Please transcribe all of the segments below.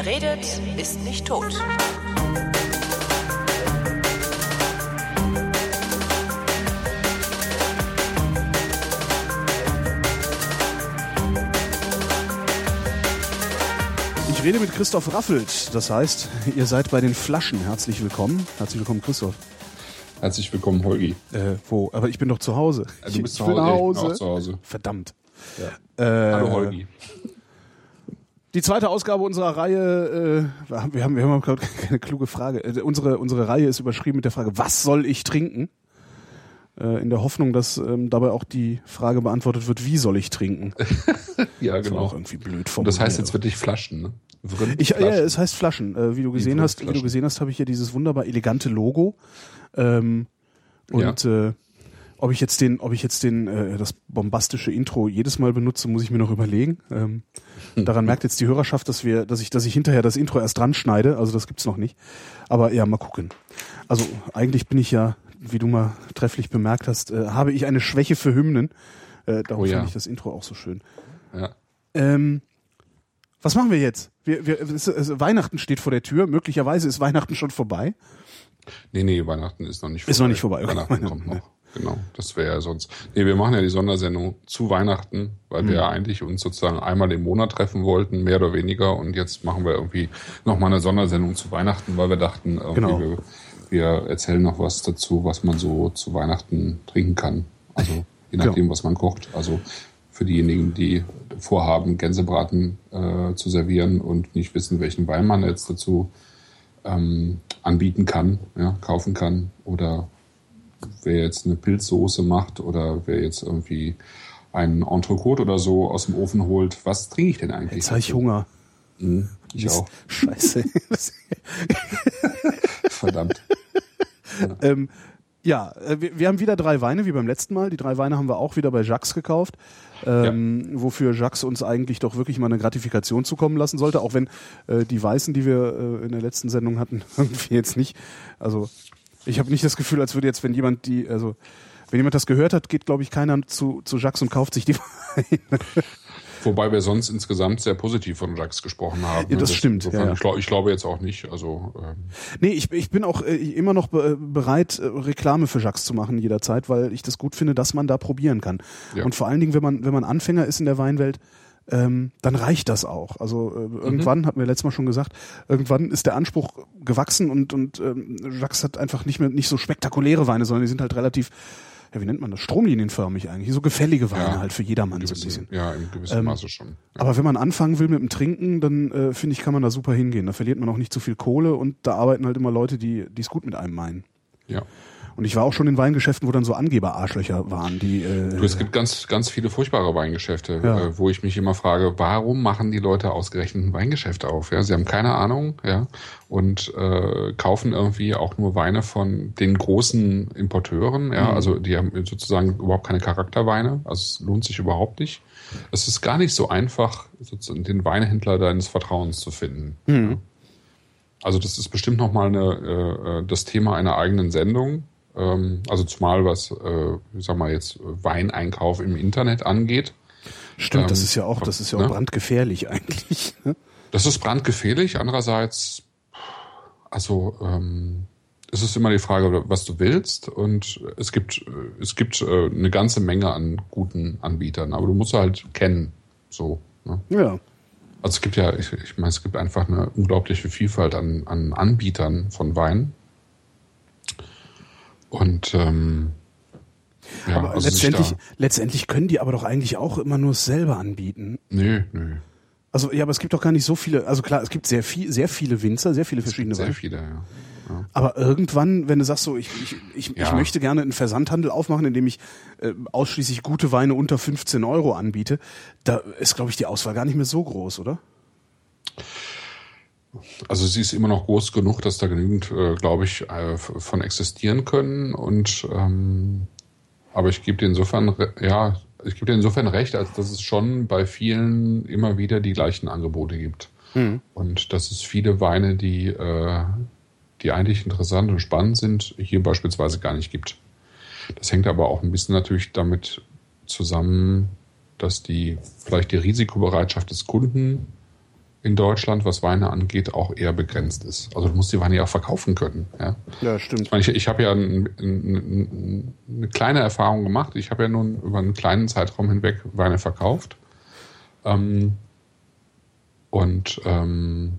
Wer redet, ist nicht tot. Ich rede mit Christoph Raffelt. Das heißt, ihr seid bei den Flaschen. Herzlich willkommen. Herzlich willkommen, Christoph. Herzlich willkommen, Holgi. Äh, wo? Aber ich bin doch zu Hause. Ja, du bist ich zu bin Hause. Ich bin Hause. auch zu Hause. Verdammt. Ja. Äh, Hallo, Holgi. Die zweite Ausgabe unserer Reihe, äh, wir haben, wir haben, gerade keine kluge Frage. Äh, unsere, unsere Reihe ist überschrieben mit der Frage, was soll ich trinken? Äh, in der Hoffnung, dass ähm, dabei auch die Frage beantwortet wird, wie soll ich trinken? Ja, Das genau. auch irgendwie blöd formuliert. das heißt jetzt wirklich Flaschen, ne? Vrind, Ich, ja, Flaschen. es heißt Flaschen. Äh, wie du gesehen hast, wie du Flaschen. gesehen hast, habe ich hier dieses wunderbar elegante Logo. Ähm, und äh, ob ich jetzt den, ob ich jetzt den, äh, das bombastische Intro jedes Mal benutze, muss ich mir noch überlegen. Ähm, daran merkt jetzt die Hörerschaft, dass wir, dass ich, dass ich hinterher das Intro erst dran schneide. Also das gibt's noch nicht. Aber ja, mal gucken. Also eigentlich bin ich ja, wie du mal trefflich bemerkt hast, äh, habe ich eine Schwäche für Hymnen. Äh, darum Oh ja. finde ich das Intro auch so schön. ja. Ähm, was machen wir jetzt? Wir, wir, es, es, Weihnachten steht vor der Tür. Möglicherweise ist Weihnachten schon vorbei. Nee, nee, Weihnachten ist noch nicht vorbei. Ist noch nicht vorbei, okay. Weihnachten kommt noch. Genau, das wäre ja sonst. Nee, wir machen ja die Sondersendung zu Weihnachten, weil wir Mhm. ja eigentlich uns sozusagen einmal im Monat treffen wollten, mehr oder weniger. Und jetzt machen wir irgendwie nochmal eine Sondersendung zu Weihnachten, weil wir dachten, Genau. wir, wir erzählen noch was dazu, was man so zu Weihnachten trinken kann. Also je nachdem, Genau. was man kocht. Also für diejenigen, die vorhaben, Gänsebraten äh, zu servieren und nicht wissen, welchen Wein man jetzt dazu ähm, anbieten kann, ja, kaufen kann. Oder wer jetzt eine Pilzsoße macht oder wer jetzt irgendwie einen Entrecote oder so aus dem Ofen holt. Was trinke ich denn eigentlich? Jetzt habe ich dazu? Hunger. Mhm, ich Mist. auch. Scheiße. Verdammt. ähm, ja, äh, wir, wir haben wieder drei Weine, wie beim letzten Mal. Die drei Weine haben wir auch wieder bei Jacques gekauft. Ähm, Wofür Jacques uns eigentlich doch wirklich mal eine Gratifikation zukommen lassen sollte, auch wenn äh, die Weißen, die wir äh, in der letzten Sendung hatten, irgendwie jetzt nicht. Also ich habe nicht das Gefühl, als würde jetzt, wenn jemand die, also wenn jemand das gehört hat, geht, glaube ich, keiner zu, zu Jacques und kauft sich die Weine. Wobei wir sonst insgesamt sehr positiv von Jacques gesprochen haben. Ja, ne? das stimmt, insofern, ja. Ich, glaub, ich glaube jetzt auch nicht. Also ähm, Nee, ich, ich bin auch äh, immer noch be bereit, äh, Reklame für Jacques zu machen jederzeit, weil ich das gut finde, dass man da probieren kann. Ja. Und vor allen Dingen, wenn man, wenn man Anfänger ist in der Weinwelt, ähm, dann reicht das auch. Also äh, Mhm. irgendwann, hatten wir letztes Mal schon gesagt, irgendwann ist der Anspruch gewachsen und, und ähm, Jacques hat einfach nicht mehr nicht so spektakuläre Weine, sondern die sind halt relativ, ja, wie nennt man das, stromlinienförmig eigentlich, so gefällige Weine Ja. halt für jedermann so ein bisschen. ja, in gewissem Ähm, Maße schon. Ja. Aber wenn man anfangen will mit dem Trinken, dann äh, finde ich, kann man da super hingehen. Da verliert man auch nicht zu viel Kohle und da arbeiten halt immer Leute, die die es gut mit einem meinen. ja. Und ich war auch schon in Weingeschäften, wo dann so Angeber-Arschlöcher waren, die. Äh, Du, es gibt ganz, ganz viele furchtbare Weingeschäfte, Ja. äh, wo ich mich immer frage, warum machen die Leute ausgerechnet ein Weingeschäft auf? Ja, sie haben keine Ahnung, ja, und äh, kaufen irgendwie auch nur Weine von den großen Importeuren, ja, Mhm. also die haben sozusagen überhaupt keine Charakterweine, also es lohnt sich überhaupt nicht. Es ist gar nicht so einfach, sozusagen den Weinhändler deines Vertrauens zu finden. Mhm. Also das ist bestimmt nochmal eine, äh, das Thema einer eigenen Sendung. Ähm, also zumal was, äh, ich sag mal jetzt Weineinkauf im Internet angeht. Stimmt, das ähm, ist ja auch, das ist ja auch ne? brandgefährlich eigentlich. ne? Das ist brandgefährlich. Andererseits, also ähm, es ist immer die Frage, was du willst. Und es gibt, äh, es gibt äh, eine ganze Menge an guten Anbietern, aber du musst halt kennen. So. Ne? Ja. Also es gibt ja, ich, ich meine, es gibt einfach eine unglaubliche Vielfalt an, an Anbietern von Wein. Und ähm, ja, aber also letztendlich, letztendlich können die aber doch eigentlich auch immer nur es selber anbieten. nö, nö. Also ja, aber es gibt doch gar nicht so viele. Also klar, es gibt sehr viel, sehr viele Winzer, sehr viele verschiedene Sehr Weine. viele, ja. ja. Aber irgendwann, wenn du sagst so, ich, ich, ich, ich Ja. möchte gerne einen Versandhandel aufmachen, in dem ich äh, ausschließlich gute Weine unter 15 Euro anbiete, da ist, glaube ich, die Auswahl gar nicht mehr so groß, oder? Also sie ist immer noch groß genug, dass da genügend, äh, glaube ich, äh, von existieren können. Und ähm, aber ich gebe dir insofern, ja, ich gebe dir insofern recht, als dass es schon bei vielen immer wieder die gleichen Angebote gibt. Und dass es viele Weine, die, äh, die eigentlich interessant und spannend sind, hier beispielsweise gar nicht gibt. Das hängt aber auch ein bisschen natürlich damit zusammen, dass die vielleicht die Risikobereitschaft des Kunden in Deutschland, was Weine angeht, auch eher begrenzt ist. Also du musst die Weine ja auch verkaufen können. Ja, ja stimmt. Ich, meine, ich, ich habe ja ein, ein, eine kleine Erfahrung gemacht. Ich habe ja nun über einen kleinen Zeitraum hinweg Weine verkauft. Ähm, und ähm,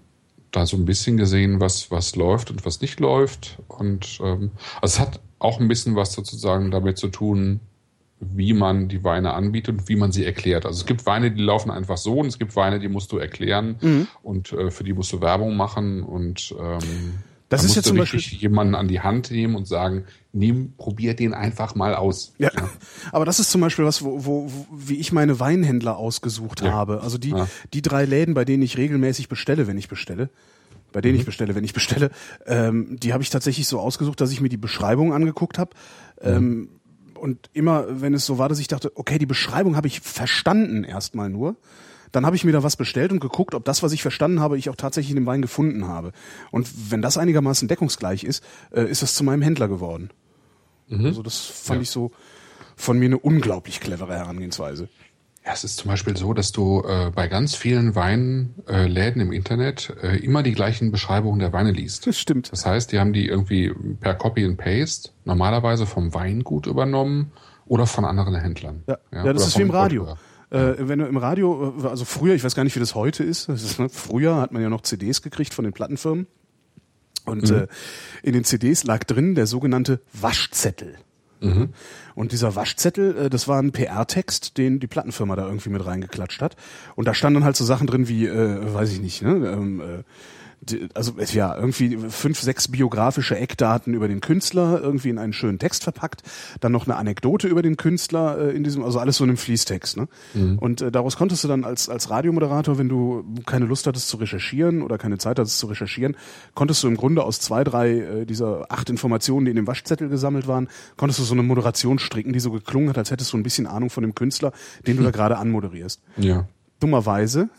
da so ein bisschen gesehen, was, was läuft und was nicht läuft. Und ähm, also es hat auch ein bisschen was sozusagen damit zu tun, wie man die Weine anbietet und wie man sie erklärt. Also es gibt Weine, die laufen einfach so und es gibt Weine, die musst du erklären mhm. und äh, für die musst du Werbung machen und ähm, das ist jetzt zum Beispiel jemanden an die Hand nehmen und sagen, nimm, probier den einfach mal aus. Ja, ja. aber das ist zum Beispiel was, wo, wo, wo wie ich meine Weinhändler ausgesucht ja. habe. Also die, ja. die drei Läden, bei denen ich regelmäßig bestelle, wenn ich bestelle, bei denen mhm. ich bestelle, wenn ich bestelle, ähm, die habe ich tatsächlich so ausgesucht, dass ich mir die Beschreibung angeguckt habe. Mhm. Ähm, und immer, wenn es so war, dass ich dachte, okay, die Beschreibung habe ich verstanden erstmal nur. Dann habe ich mir da was bestellt und geguckt, ob das, was ich verstanden habe, ich auch tatsächlich in dem Wein gefunden habe. Und wenn das einigermaßen deckungsgleich ist, äh, ist das zu meinem Händler geworden. Mhm. Also das fand ja. ich so von mir eine unglaublich clevere Herangehensweise. Ja, es ist zum Beispiel so, dass du äh, bei ganz vielen Weinläden äh, im Internet äh, immer die gleichen Beschreibungen der Weine liest. Das stimmt. Das heißt, die haben die irgendwie per Copy and Paste normalerweise vom Weingut übernommen oder von anderen Händlern. Ja, ja, ja das ist wie im Radio. Äh, wenn du im Radio, äh, also früher, ich weiß gar nicht, wie das heute ist, das ist ne, früher hat man ja noch CDs gekriegt von den Plattenfirmen. Und mhm. äh, in den CDs lag drin der sogenannte Waschzettel. Mhm. Und dieser Waschzettel, äh, das war ein PR-Text, den die Plattenfirma da irgendwie mit reingeklatscht hat. Und da standen halt so Sachen drin wie, äh, weiß ich nicht, ne, ähm, äh, also ja, irgendwie fünf, sechs biografische Eckdaten über den Künstler irgendwie in einen schönen Text verpackt, dann noch eine Anekdote über den Künstler äh, in diesem, also alles so in einem Fließtext. Ne? Mhm. Und äh, daraus konntest du dann als, als Radiomoderator, wenn du keine Lust hattest zu recherchieren oder keine Zeit hattest zu recherchieren, konntest du im Grunde aus zwei, drei äh, dieser acht Informationen, die in dem Waschzettel gesammelt waren, konntest du so eine Moderation stricken, die so geklungen hat, als hättest du ein bisschen Ahnung von dem Künstler, den du mhm. da gerade anmoderierst. Ja. Dummerweise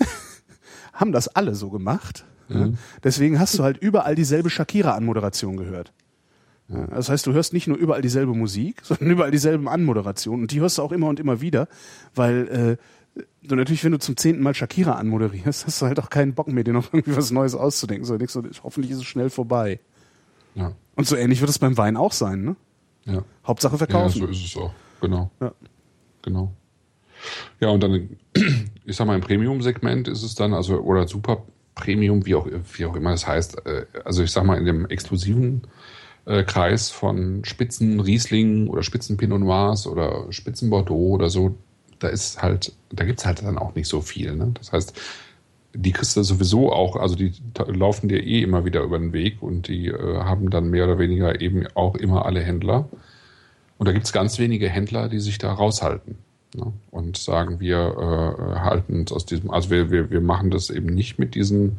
haben das alle so gemacht Mhm. Deswegen hast du halt überall dieselbe Shakira-Anmoderation gehört. Ja, das heißt, du hörst nicht nur überall dieselbe Musik, sondern überall dieselben Anmoderationen. Und die hörst du auch immer und immer wieder, weil äh, du natürlich, wenn du zum zehnten Mal Shakira anmoderierst, hast du halt auch keinen Bock mehr, dir noch irgendwie was Neues auszudenken. So, denkst du, hoffentlich ist es schnell vorbei. Ja. Und so ähnlich wird es beim Wein auch sein, ne? Ja. Hauptsache verkaufen. Ja, so ist es auch. Genau. Ja. Genau. Ja, und dann, ich sag mal, im Premium-Segment ist es dann, also, oder super Premium, wie auch, wie auch immer das heißt. Äh, also ich sag mal, in dem exklusiven äh, Kreis von Spitzen Riesling oder Spitzen Pinot Noirs oder Spitzen Bordeaux oder so, da ist halt, da gibt's halt dann auch nicht so viel. Ne? Das heißt, die kriegst du sowieso auch, also die laufen dir eh immer wieder über den Weg und die äh, haben dann mehr oder weniger eben auch immer alle Händler. Und da gibt's ganz wenige Händler, die sich da raushalten. Ne? Und sagen, wir äh, halten uns aus diesem, also wir, wir, wir machen das eben nicht mit diesen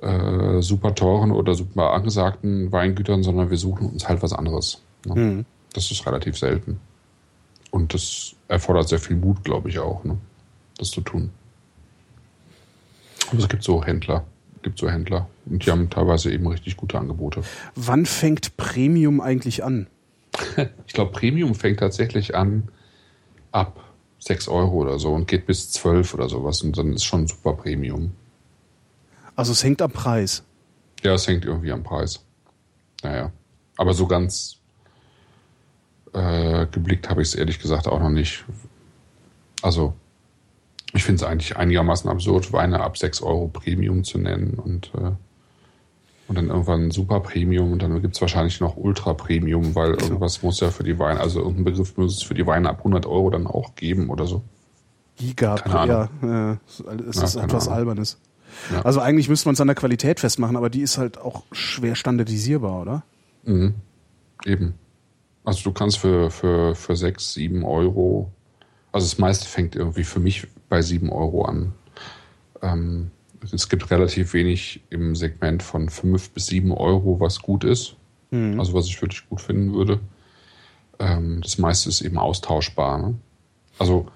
äh, super teuren oder super angesagten Weingütern, sondern wir suchen uns halt was anderes. Ne? Mhm. Das ist relativ selten. Und das erfordert sehr viel Mut, glaube ich auch, ne? das zu tun. Aber es gibt so Händler, gibt so Händler und die haben teilweise eben richtig gute Angebote. Wann fängt Premium eigentlich an? ich glaube, Premium fängt tatsächlich an, ab 6 Euro oder so und geht bis 12 oder sowas und dann ist schon super Premium. Also es hängt am Preis. Ja, es hängt irgendwie am Preis. Naja. Aber so ganz äh, geblickt habe ich es ehrlich gesagt auch noch nicht. Also, ich finde es eigentlich einigermaßen absurd, Weine ab 6 Euro Premium zu nennen und äh, und dann irgendwann Super Premium und dann gibt es wahrscheinlich noch Ultra Premium, weil irgendwas muss ja für die Weine, also irgendein Begriff muss es für die Weine ab 100 Euro dann auch geben oder so. Giga, ja, äh, es ist ja, etwas Ahnung. Albernes. Ja. Also eigentlich müsste man es an der Qualität festmachen, aber die ist halt auch schwer standardisierbar, oder? Mhm. Eben. Also du kannst für, für, für 6, 7 Euro, also das meiste fängt irgendwie für mich bei 7 Euro an. Ähm, es gibt relativ wenig im Segment von 5 bis 7 Euro, was gut ist. Mhm. Also was ich wirklich gut finden würde. Ähm, das meiste ist eben austauschbar. Ne? Also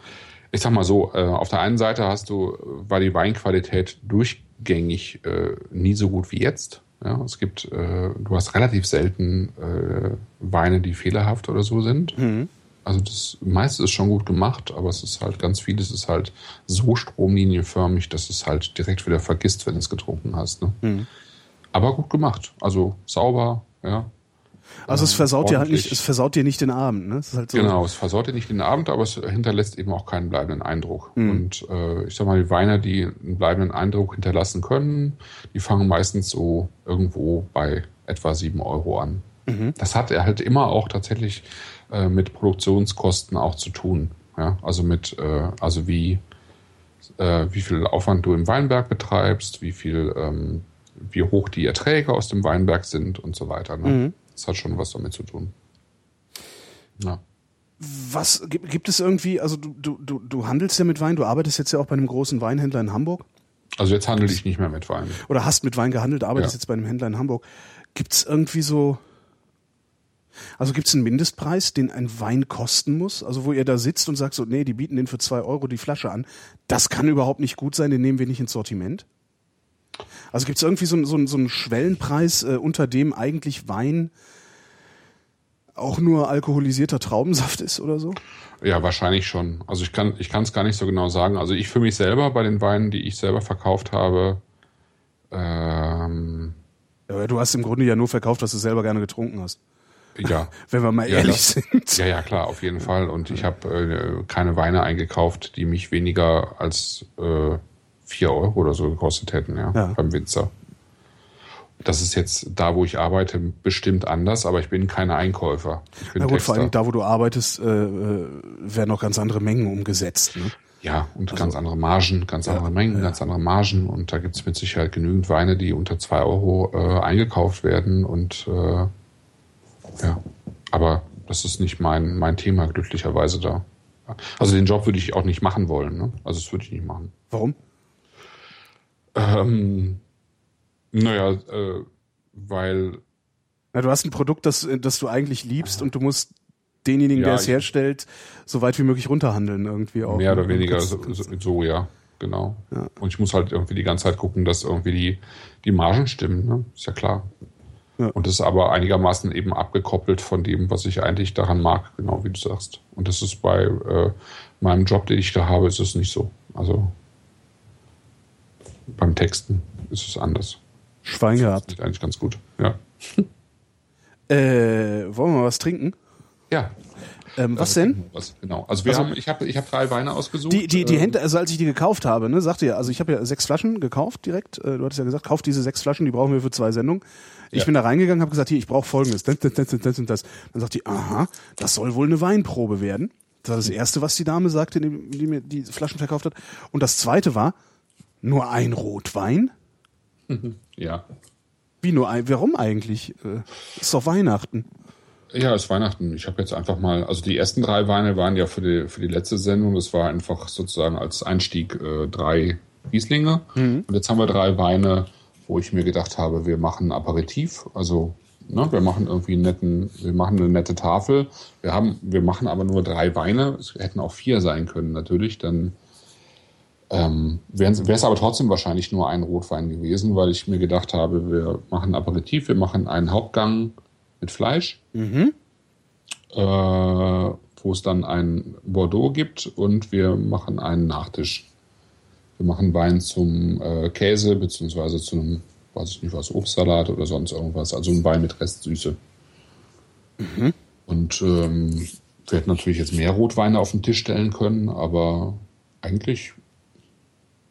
ich sag mal so, äh, auf der einen Seite hast du, war die Weinqualität durchgängig äh, nie so gut wie jetzt. Ja, es gibt, äh, du hast relativ selten äh, Weine, die fehlerhaft oder so sind. Mhm. Also das meiste ist schon gut gemacht, aber es ist halt ganz vieles ist halt so stromlinienförmig, dass es halt direkt wieder vergisst, wenn du es getrunken hast. Ne? Mhm. Aber gut gemacht. Also sauber, ja. Also es versaut dir halt nicht, es versaut dir nicht den Abend, ne? Halt so genau, es versaut dir nicht den Abend, aber es hinterlässt eben auch keinen bleibenden Eindruck. Mhm. Und äh, ich sag mal, die Weine, die einen bleibenden Eindruck hinterlassen können, die fangen meistens so irgendwo bei etwa sieben Euro an. Mhm. Das hat er halt immer auch tatsächlich äh, mit Produktionskosten auch zu tun. Ja? Also mit, äh, also wie, äh, wie viel Aufwand du im Weinberg betreibst, wie viel, ähm, wie hoch die Erträge aus dem Weinberg sind und so weiter. Ne? Mhm. Das hat schon was damit zu tun. Ja. Was gibt, gibt es irgendwie, also du, du, du handelst ja mit Wein, du arbeitest jetzt ja auch bei einem großen Weinhändler in Hamburg. Also jetzt handle ich nicht mehr mit Wein. Oder hast mit Wein gehandelt, arbeitest ja. jetzt bei einem Händler in Hamburg. Gibt es irgendwie so, also gibt es einen Mindestpreis, den ein Wein kosten muss? Also wo ihr da sitzt und sagt so, nee, die bieten den für zwei Euro die Flasche an. Das kann überhaupt nicht gut sein, den nehmen wir nicht ins Sortiment? Also gibt es irgendwie so, so, so einen Schwellenpreis, äh, unter dem eigentlich Wein auch nur alkoholisierter Traubensaft ist oder so? Ja, wahrscheinlich schon. Also ich kann ich es gar nicht so genau sagen. Also ich für mich selber bei den Weinen, die ich selber verkauft habe, ähm, ja, du hast im Grunde ja nur verkauft, was du selber gerne getrunken hast. Ja. Wenn wir mal ehrlich ja, sind. Ja, ja, klar, auf jeden Fall. Und ich habe äh, keine Weine eingekauft, die mich weniger als äh, 4 Euro oder so gekostet hätten, ja, ja, beim Winzer. Das ist jetzt da, wo ich arbeite, bestimmt anders, aber ich bin kein Einkäufer. Ich bin Na gut, Texter. vor allem da, wo du arbeitest, äh, äh, werden noch ganz andere Mengen umgesetzt. Ne? Ja, und also, ganz andere Margen, ganz andere ja, Mengen, ja. ganz andere Margen. Und da gibt es mit Sicherheit genügend Weine, die unter 2 Euro äh, eingekauft werden und äh, ja, aber das ist nicht mein, mein Thema, glücklicherweise da. Also den Job würde ich auch nicht machen wollen. Ne? Also das würde ich nicht machen. Warum? Ähm, naja, äh, weil. Na, du hast ein Produkt, das, das du eigentlich liebst und du musst denjenigen, ja, der es herstellt, so weit wie möglich runterhandeln irgendwie auch. Mehr oder weniger so, so, ja, genau. Ja. Und ich muss halt irgendwie die ganze Zeit gucken, dass irgendwie die, die Margen stimmen, ne? Ist ja klar. Ja. Und das ist aber einigermaßen eben abgekoppelt von dem, was ich eigentlich daran mag, genau wie du sagst. Und das ist bei äh, meinem Job, den ich da habe, ist es nicht so. Also beim Texten ist es anders. Schwein gehabt. Das ist eigentlich ganz gut, ja. äh, wollen wir mal was trinken? Ja. Ähm, was denn? Was, genau. Also wir also, haben, ich habe ich hab drei Weine ausgesucht. Die, die, die ähm, Händler, also als ich die gekauft habe, ne, sagte ja, also ich habe ja sechs Flaschen gekauft direkt. Äh, du hattest ja gesagt, kauf diese sechs Flaschen, die brauchen wir für zwei Sendungen. Ich ja. bin da reingegangen, habe gesagt, hier, ich brauche folgendes, das, das, das, das und das. Dann sagt die, aha, das soll wohl eine Weinprobe werden. Das war das erste, was die Dame sagte, die, die mir die Flaschen verkauft hat. Und das zweite war, nur ein Rotwein? Ja. Wie nur ein? Warum eigentlich? Äh, ist doch Weihnachten. Ja, es ist Weihnachten. Ich habe jetzt einfach mal, also die ersten drei Weine waren ja für die, für die letzte Sendung. Das war einfach sozusagen als Einstieg äh, drei Rieslinge. Mhm. Und jetzt haben wir drei Weine, wo ich mir gedacht habe, wir machen Aperitif. Also ne, wir machen irgendwie einen netten, wir machen eine nette Tafel. Wir haben, wir machen aber nur drei Weine. Es hätten auch vier sein können natürlich. Dann ähm, wäre es aber trotzdem wahrscheinlich nur ein Rotwein gewesen, weil ich mir gedacht habe, wir machen Aperitif, wir machen einen Hauptgang mit Fleisch, mhm. äh, wo es dann ein Bordeaux gibt und wir machen einen Nachtisch. Wir machen Wein zum äh, Käse beziehungsweise zu einem, weiß ich nicht was, Obstsalat oder sonst irgendwas. Also ein Wein mit Restsüße. Mhm. Und ähm, wir hätten natürlich jetzt mehr Rotweine auf den Tisch stellen können, aber eigentlich,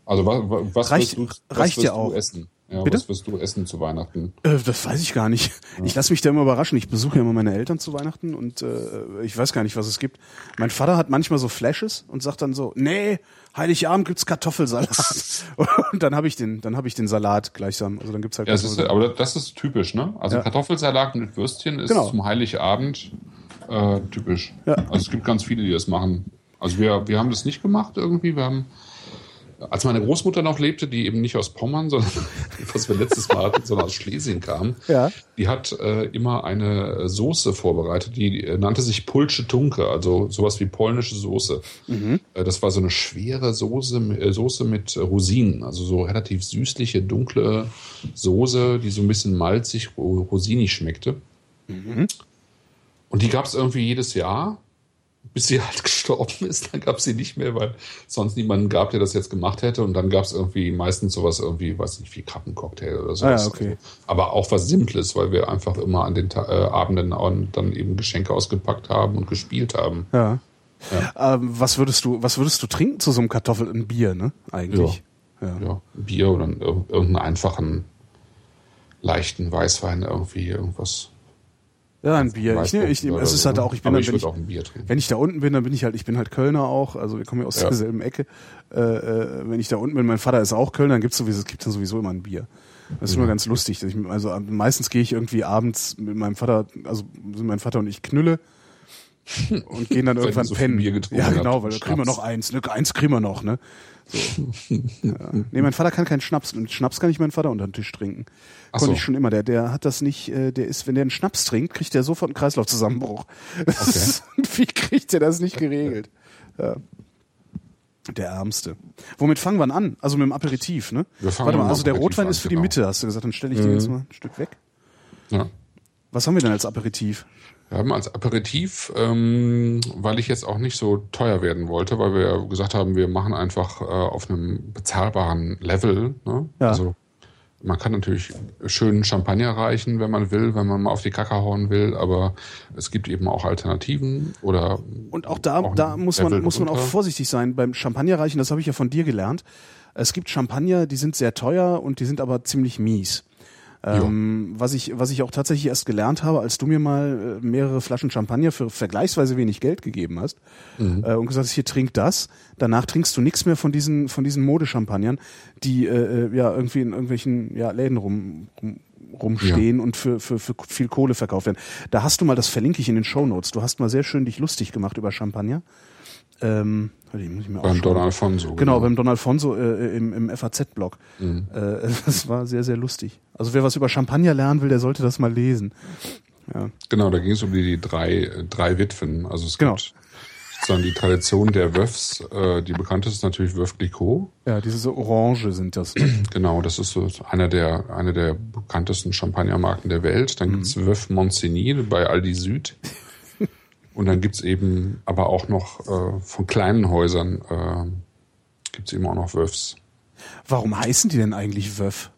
also was, was reicht, wirst du, was reicht wirst ja auch. essen? Ja, Bitte? was wirst du essen zu Weihnachten? Äh, das weiß ich gar nicht. Ja. Ich lasse mich da immer überraschen. Ich besuche ja immer meine Eltern zu Weihnachten und äh, ich weiß gar nicht, was es gibt. Mein Vater hat manchmal so Flashes und sagt dann so, nee, Heiligabend gibt's Kartoffelsalat. und dann habe ich den, dann habe ich den Salat gleichsam. Also dann gibt's halt. Ja, ist, aber das ist typisch, ne? Also ja. Kartoffelsalat mit Würstchen ist genau. zum Heiligabend äh, typisch. Ja. Also es gibt ganz viele, die das machen. Also wir, wir haben das nicht gemacht irgendwie. Wir haben als meine Großmutter noch lebte, die eben nicht aus Pommern, sondern was wir letztes Mal hatten, sondern aus Schlesien kam, ja. die hat äh, immer eine Soße vorbereitet, die äh, nannte sich Pulsche Tunke, also sowas wie polnische Soße. Mhm. Äh, das war so eine schwere Soße, äh, Soße mit Rosinen, also so relativ süßliche, dunkle Soße, die so ein bisschen malzig, rosinig schmeckte. Mhm. Und die gab es irgendwie jedes Jahr. Bis sie halt gestorben ist. Dann gab es sie nicht mehr, weil sonst niemanden gab, der das jetzt gemacht hätte. Und dann gab es irgendwie meistens sowas irgendwie, weiß nicht, wie Krabbencocktail oder so. Ah, ja, okay. Aber auch was Simples, weil wir einfach immer an den Ta äh, Abenden dann eben Geschenke ausgepackt haben und gespielt haben. Ja. ja. Ähm, was würdest du, was würdest du trinken zu so einem Kartoffel und Bier, ne? Eigentlich. Ja. ja. ja. Bier oder irgendeinen einfachen, leichten Weißwein irgendwie, irgendwas. Ja, ein Bier. Ich, nehme, ich, es ist halt auch, ich bin dann, wenn, ich, auch ein Bier trinken. wenn ich da unten bin, dann bin ich halt, ich bin halt Kölner auch, also wir kommen ja aus ja. derselben Ecke. Äh, äh, wenn ich da unten bin, mein Vater ist auch Kölner, dann gibt's sowieso, es gibt dann sowieso immer ein Bier. Das ist mhm. immer ganz lustig. Ich, also meistens gehe ich irgendwie abends mit meinem Vater, also sind mein Vater und ich knülle und gehen dann irgendwann so pennen. ja, genau, weil da kriegen wir noch eins, ne? Eins kriegen wir noch, ne? So. ja. Nee, mein Vater kann keinen Schnaps. Und Schnaps kann ich meinen Vater unter den Tisch trinken. Ach Konnte so. ich schon immer. Der, der hat das nicht, äh, der ist, wenn der einen Schnaps trinkt, kriegt der sofort einen Kreislaufzusammenbruch. Okay. Wie kriegt der das nicht geregelt? Ja. Der Ärmste. Womit fangen wir an? Also mit dem Aperitif, ne? Warte mal, also der Rotwein an, ist für genau. die Mitte, hast du gesagt. Dann stelle ich mhm. den jetzt mal ein Stück weg. Ja. Was haben wir denn als Aperitif? Wir haben als Aperitif, ähm, weil ich jetzt auch nicht so teuer werden wollte, weil wir gesagt haben, wir machen einfach äh, auf einem bezahlbaren Level. Ne? Ja. Also man kann natürlich schönen Champagner reichen, wenn man will, wenn man mal auf die Kacke hauen will, aber es gibt eben auch Alternativen oder und auch da auch da muss man muss man auch vorsichtig sein beim Champagner reichen. Das habe ich ja von dir gelernt. Es gibt Champagner, die sind sehr teuer und die sind aber ziemlich mies. Ähm, was ich was ich auch tatsächlich erst gelernt habe, als du mir mal äh, mehrere Flaschen Champagner für vergleichsweise wenig Geld gegeben hast mhm. äh, und gesagt hast, hier trink das. Danach trinkst du nichts mehr von diesen von diesen Modechampagnern, die äh, äh, ja irgendwie in irgendwelchen ja, Läden rum, rum rumstehen ja. und für, für, für viel Kohle verkauft werden. Da hast du mal, das verlinke ich in den Show Notes. Du hast mal sehr schön dich lustig gemacht über Champagner. Ähm, beim Don Alfonso. Genau, genau, beim Don Alfonso äh, im, im FAZ-Blog. Mhm. Äh, das war sehr, sehr lustig. Also wer was über Champagner lernen will, der sollte das mal lesen. Ja. Genau, da ging es um die, die drei, drei Witwen. Also es genau. gibt sozusagen die Tradition der Wöfs. Äh, die bekannteste ist natürlich Wöf Clicquot. Ja, diese Orange sind das. Genau, das ist so einer der, einer der bekanntesten Champagnermarken der Welt. Dann mhm. gibt's Wöf Monsigny bei Aldi Süd. Und dann gibt's eben aber auch noch äh, von kleinen Häusern äh, gibt's eben auch noch Wöfs. Warum heißen die denn eigentlich Wöf?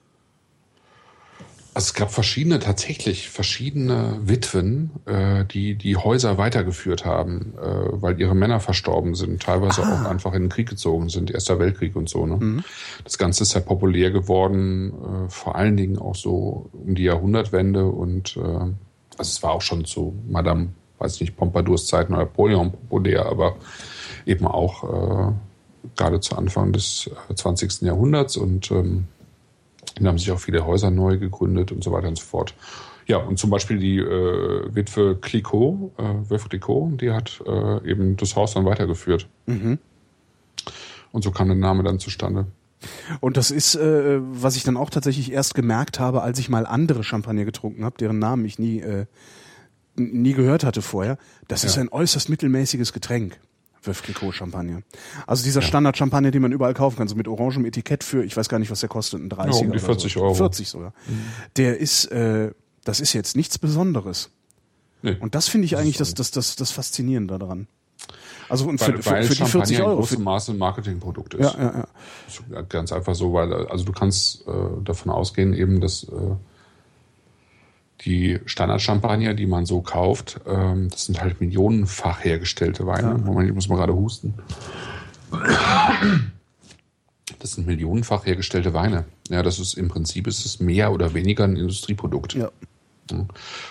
Also es gab verschiedene, tatsächlich verschiedene Witwen, äh, die die Häuser weitergeführt haben, äh, weil ihre Männer verstorben sind, teilweise ah. auch einfach in den Krieg gezogen sind, Erster Weltkrieg und so. Ne? Mhm. Das Ganze ist sehr populär geworden, äh, vor allen Dingen auch so um die Jahrhundertwende und äh, also es war auch schon zu Madame weiß nicht, Pompadours Zeiten oder Napoleon populär, aber eben auch äh, gerade zu Anfang des 20. Äh, Jahrhunderts und ähm, da haben sich auch viele Häuser neu gegründet und so weiter und so fort. Ja, und zum Beispiel die äh, Witwe Clicquot, äh, Witwe Clicquot, die hat äh, eben das Haus dann weitergeführt. Mhm. Und so kam der Name dann zustande. Und das ist, äh, was ich dann auch tatsächlich erst gemerkt habe, als ich mal andere Champagner getrunken habe, deren Namen ich nie äh, nie gehört hatte vorher. Das ja. ist ein äußerst mittelmäßiges Getränk. Champagner. Also dieser ja. Standard Champagner, den man überall kaufen kann, so mit orangem Etikett für, ich weiß gar nicht, was der kostet, ein 30 ja, um die 40 so. Euro. 40 sogar. Mhm. Der ist, äh, das ist jetzt nichts Besonderes. Nee. Und das finde ich das eigentlich das, das, das, das Faszinierende daran. Also und für, weil, für, für die 40 Euro. Großes Maße ein Marketingprodukt ist. Ja, ja, ja. Ganz einfach so, weil also du kannst äh, davon ausgehen eben, dass äh, die Standard-Champagner, die man so kauft, ähm, das sind halt millionenfach hergestellte Weine. Ja. Moment, ich muss mal gerade husten. Das sind millionenfach hergestellte Weine. Ja, das ist im Prinzip ist es mehr oder weniger ein Industrieprodukt. Ja.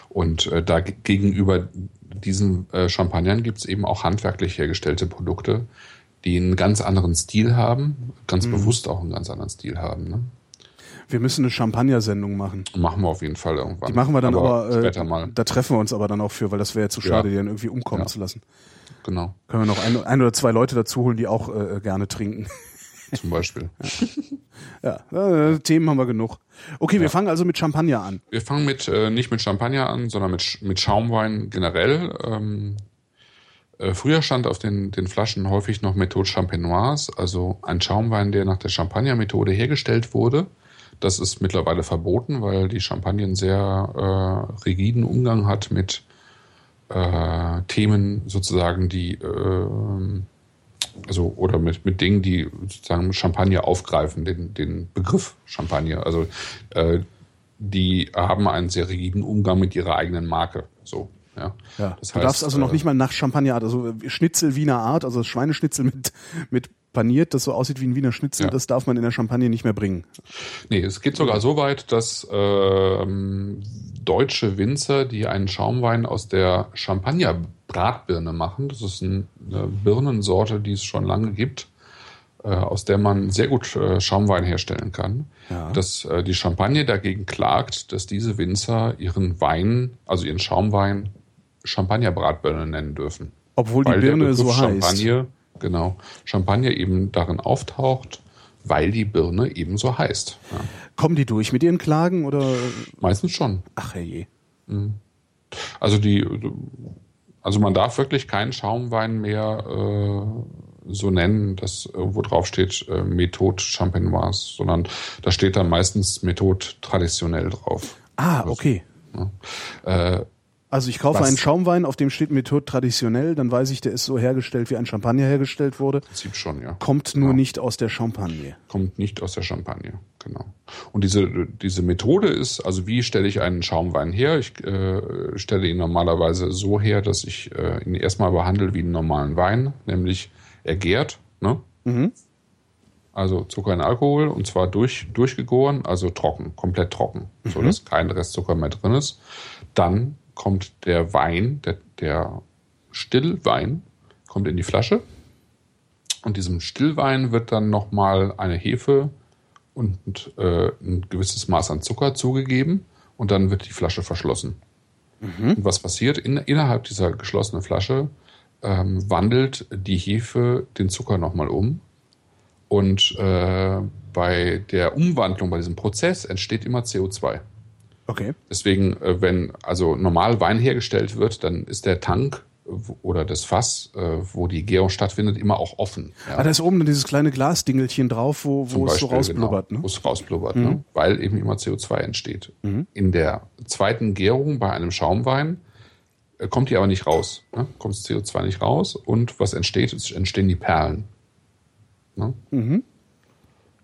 Und äh, da gegenüber diesen äh, Champagnern gibt es eben auch handwerklich hergestellte Produkte, die einen ganz anderen Stil haben, ganz mhm. bewusst auch einen ganz anderen Stil haben. Ne? Wir müssen eine Champagner-Sendung machen. Machen wir auf jeden Fall irgendwann. Die machen wir dann aber, aber äh, mal. da treffen wir uns aber dann auch für, weil das wäre ja zu schade, ja. die dann irgendwie umkommen ja. zu lassen. Genau. Können wir noch ein, ein oder zwei Leute dazu holen, die auch äh, gerne trinken. Zum Beispiel. ja, äh, Themen haben wir genug. Okay, wir fangen also mit Champagner an. Wir fangen mit äh, nicht mit Champagner an, sondern mit, mit Schaumwein generell. Ähm, äh, früher stand auf den, den Flaschen häufig noch Methode Champenoise, also ein Schaumwein, der nach der Champagner-Methode hergestellt wurde. Das ist mittlerweile verboten, weil die Champagne einen sehr äh, rigiden Umgang hat mit äh, Themen sozusagen, die äh, also oder mit, mit Dingen, die sozusagen Champagner aufgreifen, den, den Begriff Champagner. Also äh, die haben einen sehr rigiden Umgang mit ihrer eigenen Marke. So. Ja. ja. Das heißt, du darfst also noch äh, nicht mal nach Champagnerart, also Schnitzel Wiener Art, also Schweineschnitzel mit, mit paniert, das so aussieht wie ein Wiener Schnitzel, ja. das darf man in der Champagne nicht mehr bringen. Nee, es geht sogar so weit, dass ähm, deutsche Winzer, die einen Schaumwein aus der Champagner Bratbirne machen, das ist eine Birnensorte, die es schon lange gibt, äh, aus der man sehr gut äh, Schaumwein herstellen kann, ja. dass äh, die Champagne dagegen klagt, dass diese Winzer ihren Wein, also ihren Schaumwein, Champagnerbratbirne nennen dürfen. Obwohl die Birne so Champagne, heißt. Genau, Champagner eben darin auftaucht, weil die Birne eben so heißt. Ja. Kommen die durch mit ihren Klagen oder? Meistens schon. Ach herrje. Mhm. Also die, also man darf wirklich keinen Schaumwein mehr äh, so nennen, dass irgendwo drauf steht äh, Methode Champenoise, sondern da steht dann meistens Methode traditionell drauf. Ah, also, okay. Ja. Äh, also ich kaufe Was? einen Schaumwein, auf dem steht Methode traditionell, dann weiß ich, der ist so hergestellt, wie ein Champagner hergestellt wurde. Prinzip schon, ja. Kommt nur genau. nicht aus der Champagne. Kommt nicht aus der Champagne, genau. Und diese, diese Methode ist, also wie stelle ich einen Schaumwein her? Ich äh, stelle ihn normalerweise so her, dass ich äh, ihn erstmal behandle wie einen normalen Wein, nämlich er gärt, ne? Mhm. Also Zucker in Alkohol und zwar durch, durchgegoren, also trocken, komplett trocken, mhm. so dass kein Restzucker mehr drin ist. Dann kommt der Wein, der, der Stillwein, kommt in die Flasche. Und diesem Stillwein wird dann nochmal eine Hefe und äh, ein gewisses Maß an Zucker zugegeben und dann wird die Flasche verschlossen. Mhm. Und was passiert? In, innerhalb dieser geschlossenen Flasche ähm, wandelt die Hefe den Zucker nochmal um. Und äh, bei der Umwandlung, bei diesem Prozess entsteht immer CO2. Okay. Deswegen, äh, wenn also normal Wein hergestellt wird, dann ist der Tank oder das Fass, äh, wo die Gärung stattfindet, immer auch offen. Ja. Ah, da ist oben dann dieses kleine Glasdingelchen drauf, wo, wo es so rausblubbert. Genau, ne? Wo es rausblubbert, ne? mhm. ne? weil eben immer CO2 entsteht. Mhm. In der zweiten Gärung bei einem Schaumwein äh, kommt die aber nicht raus. Ne? Kommt das CO2 nicht raus und was entsteht, es entstehen die Perlen. Ne? Mhm.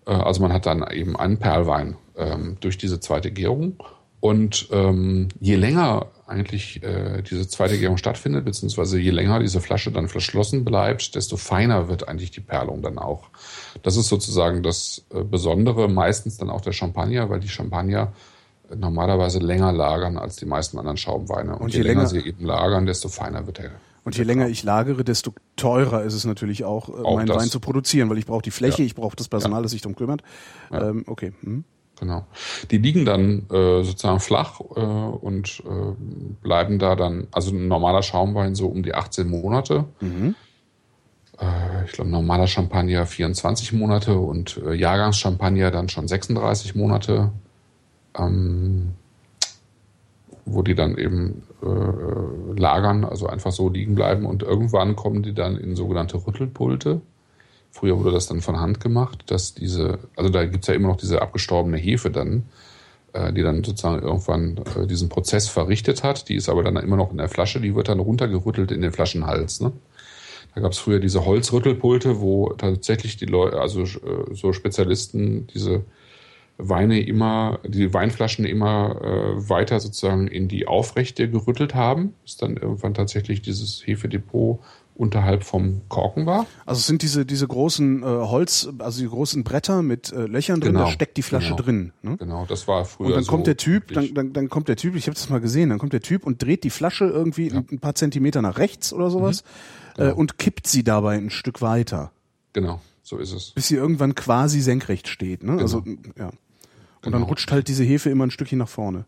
Also man hat dann eben einen Perlwein ähm, durch diese zweite Gärung und ähm, je länger eigentlich äh, diese zweite Gärung stattfindet, beziehungsweise je länger diese Flasche dann verschlossen bleibt, desto feiner wird eigentlich die Perlung dann auch. Das ist sozusagen das äh, Besondere, meistens dann auch der Champagner, weil die Champagner normalerweise länger lagern als die meisten anderen Schaumweine. Und, Und je, je, länger, länger sie eben lagern, desto feiner wird der. Und je länger ich lagere, desto teurer ist es natürlich auch, äh, auch meinen das. Wein zu produzieren, weil ich brauche die Fläche, ja. ich brauche das Personal, ja. das sich darum kümmert. Ja. Ähm, okay. Hm. Genau. Die liegen dann äh, sozusagen flach äh, und äh, bleiben da dann, also ein normaler Schaumwein so um die 18 Monate. Mhm. Äh, ich glaube, normaler Champagner 24 Monate und äh, Jahrgangschampagner dann schon 36 Monate. Ähm, wo die dann eben äh, lagern, also einfach so liegen bleiben und irgendwann kommen die dann in sogenannte Rüttelpulte. Früher wurde das dann von Hand gemacht, dass diese, also da gibt's ja immer noch diese abgestorbene Hefe dann, äh, die dann sozusagen irgendwann äh, diesen Prozess verrichtet hat. Die ist aber dann immer noch in der Flasche, die wird dann runtergerüttelt in den Flaschenhals. Ne? Da gab's früher diese Holzrüttelpulte, wo tatsächlich die Leute, also äh, so Spezialisten, diese Weine immer, die Weinflaschen immer äh, weiter sozusagen in die Aufrechte gerüttelt haben, bis dann irgendwann tatsächlich dieses Hefedepot unterhalb vom Korken war. Also es sind diese diese großen äh, Holz, also die großen Bretter mit äh, Löchern drin, genau, da steckt die Flasche genau, drin. Ne? Genau, das war früher. Und dann so kommt der Typ, dann, dann, dann kommt der Typ, ich habe das mal gesehen, dann kommt der Typ und dreht die Flasche irgendwie ja. ein paar Zentimeter nach rechts oder sowas mhm, genau. äh, und kippt sie dabei ein Stück weiter. Genau, so ist es. Bis sie irgendwann quasi senkrecht steht. Ne? Genau. Also ja. Und genau. dann rutscht halt diese Hefe immer ein Stückchen nach vorne.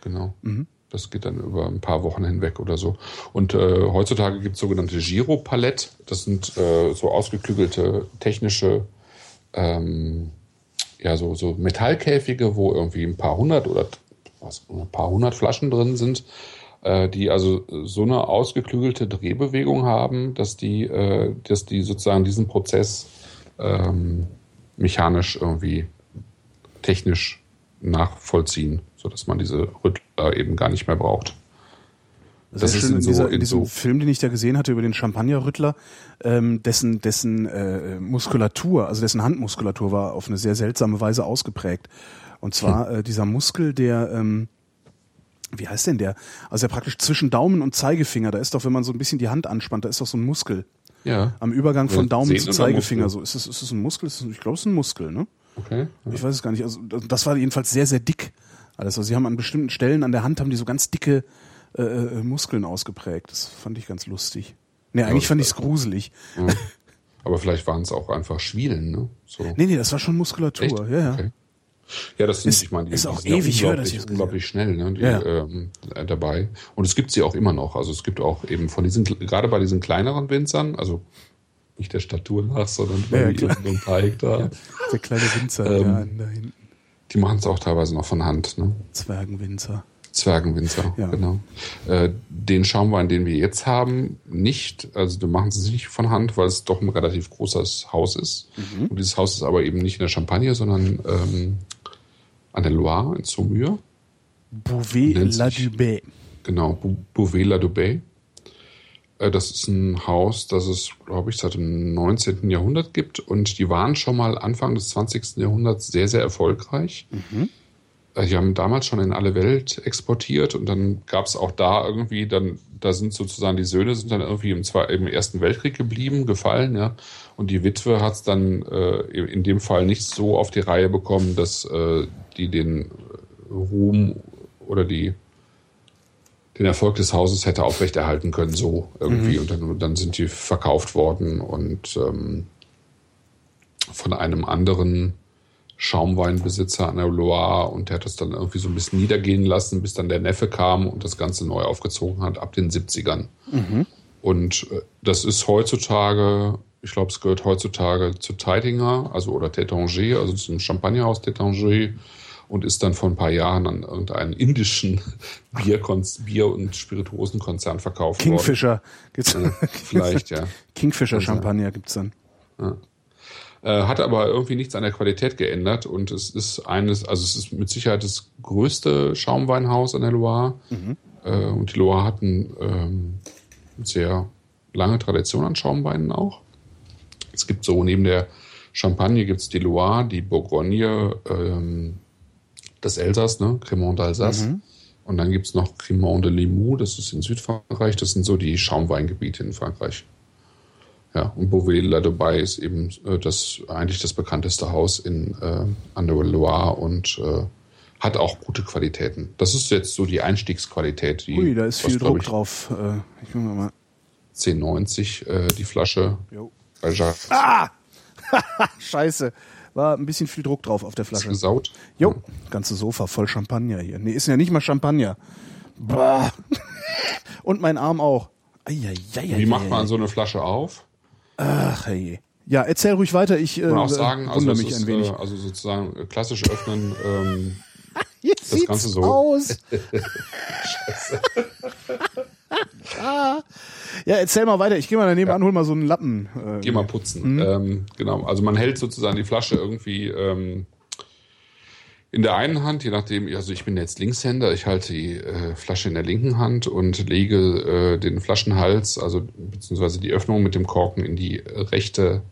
Genau. Mhm. Das geht dann über ein paar Wochen hinweg oder so. Und äh, heutzutage gibt es sogenannte Giro-Palette. Das sind äh, so ausgeklügelte technische, ähm, ja, so, so Metallkäfige, wo irgendwie ein paar hundert oder was, ein paar hundert Flaschen drin sind, äh, die also so eine ausgeklügelte Drehbewegung haben, dass die, äh, dass die sozusagen diesen Prozess ähm, mechanisch irgendwie technisch nachvollziehen sodass man diese Rüttler eben gar nicht mehr braucht. Das, das ist schön in, dieser, so, in, in diesem so Film, den ich da gesehen hatte über den Champagnerrüttler, ähm, dessen dessen äh, Muskulatur, also dessen Handmuskulatur war auf eine sehr seltsame Weise ausgeprägt. Und zwar hm. äh, dieser Muskel, der ähm, wie heißt denn der? Also der praktisch zwischen Daumen und Zeigefinger, da ist doch, wenn man so ein bisschen die Hand anspannt, da ist doch so ein Muskel. Ja. Am Übergang von Daumen zu Zeigefinger. So ist es, ist es ein Muskel? Ist es, ich glaube, es ist ein Muskel, ne? Okay. Ja. Ich weiß es gar nicht. Also das war jedenfalls sehr, sehr dick. Alles. Also sie haben an bestimmten Stellen an der Hand haben die so ganz dicke äh, äh, Muskeln ausgeprägt. Das fand ich ganz lustig. Nee, eigentlich ja, fand ich es gruselig. Ja. Aber vielleicht waren es auch einfach Schwielen, ne? So. Nee, nee, das war schon Muskulatur. Echt? Ja, ja. Okay. Ja, das sind, ist, ich meine, die, ist auch die ewig ja unglaublich, her, unglaublich schnell, ne, die, ja. ähm, äh, dabei. Und es gibt sie auch immer noch. Also es gibt auch eben von diesen, gerade bei diesen kleineren Winzern, also nicht der Statur nach, sondern ja, ja, ein paar Hektar. Der kleine Winzer ähm, da hinten. Die machen es auch teilweise noch von Hand. Ne? Zwergenwinzer. Zwergenwinzer, ja. genau. Äh, den Schaumwein, den wir jetzt haben, nicht, also wir machen es nicht von Hand, weil es doch ein relativ großes Haus ist. Mhm. Und dieses Haus ist aber eben nicht in der Champagne, sondern ähm, an der Loire in Saumur. Bouvet-la-Dubé. Genau, Bouvet-la-Dubé. Äh, das ist ein Haus, das es, glaube ich, seit dem 19. Jahrhundert gibt. Und die waren schon mal Anfang des 20. Jahrhunderts sehr, sehr erfolgreich. Mhm. Äh, die haben damals schon in alle Welt exportiert und dann gab es auch da irgendwie, dann, da sind sozusagen die Söhne sind dann irgendwie im, Zwei im Ersten Weltkrieg geblieben, gefallen, ja. Und die Witwe hat es dann äh, in dem Fall nicht so auf die Reihe bekommen, dass äh, die den Ruhm oder die den Erfolg des Hauses hätte aufrechterhalten können, so irgendwie. Mhm. Und dann, dann sind die verkauft worden und ähm, von einem anderen Schaumweinbesitzer an der Loire und der hat das dann irgendwie so ein bisschen niedergehen lassen, bis dann der Neffe kam und das Ganze neu aufgezogen hat ab den 70ern. Mhm. Und äh, das ist heutzutage, ich glaube, es gehört heutzutage zu Teidinger, also oder Tétanger, also zum Champagnerhaus Tétanger und ist dann vor ein paar Jahren an irgendeinen indischen Bier, Bier- und Spirituosenkonzern verkauft Kingfisher worden. Kingfisher gibt's. Äh, vielleicht, ja. Kingfisher Champagner gibt's dann. Ja. Äh, hat aber irgendwie nichts an der Qualität geändert und es ist eines, also es ist mit Sicherheit das größte Schaumweinhaus an der Loire. Mhm. Äh, und die Loire hat eine ähm, sehr lange Tradition an Schaumweinen auch. Es gibt so neben der Champagne gibt es die Loire, die Bourgogne, ähm, das Elsass, ne? Cremant d'Alsace. Mhm. Und dann gibt es noch Cremant de Limoux, das ist in Südfrankreich. Das sind so die Schaumweingebiete in Frankreich. Ja, und Beauvais dabei ist eben äh, das eigentlich das bekannteste Haus in äh, an der Loire und äh, hat auch gute Qualitäten. Das ist jetzt so die Einstiegsqualität. Die, Ui, da ist viel Druck ich, drauf. Äh, ich guck mal. 10,90 äh, die Flasche. Jo. Ah! Scheiße. War ein bisschen viel Druck drauf auf der Flasche. Ist gesaut? Jo, ja. ganze Sofa voll Champagner hier. Nee, ist ja nicht mal Champagner. Bah. Und mein Arm auch. Eieieiei. Wie macht man so eine Flasche auf? Ach hey. Ja, erzähl ruhig weiter. Ich äh, auch sagen, also mich ist, ein wenig. Äh, also sozusagen äh, klassisch öffnen. Ähm, Jetzt das Ganze so. aus. Scheiße. Ah. Ja, erzähl mal weiter. Ich gehe mal daneben ja. an, hol mal so einen Lappen. Äh, Geh mal putzen. Mhm. Ähm, genau. Also man hält sozusagen die Flasche irgendwie ähm, in der einen Hand, je nachdem, also ich bin jetzt Linkshänder, ich halte die äh, Flasche in der linken Hand und lege äh, den Flaschenhals, also beziehungsweise die Öffnung mit dem Korken in die rechte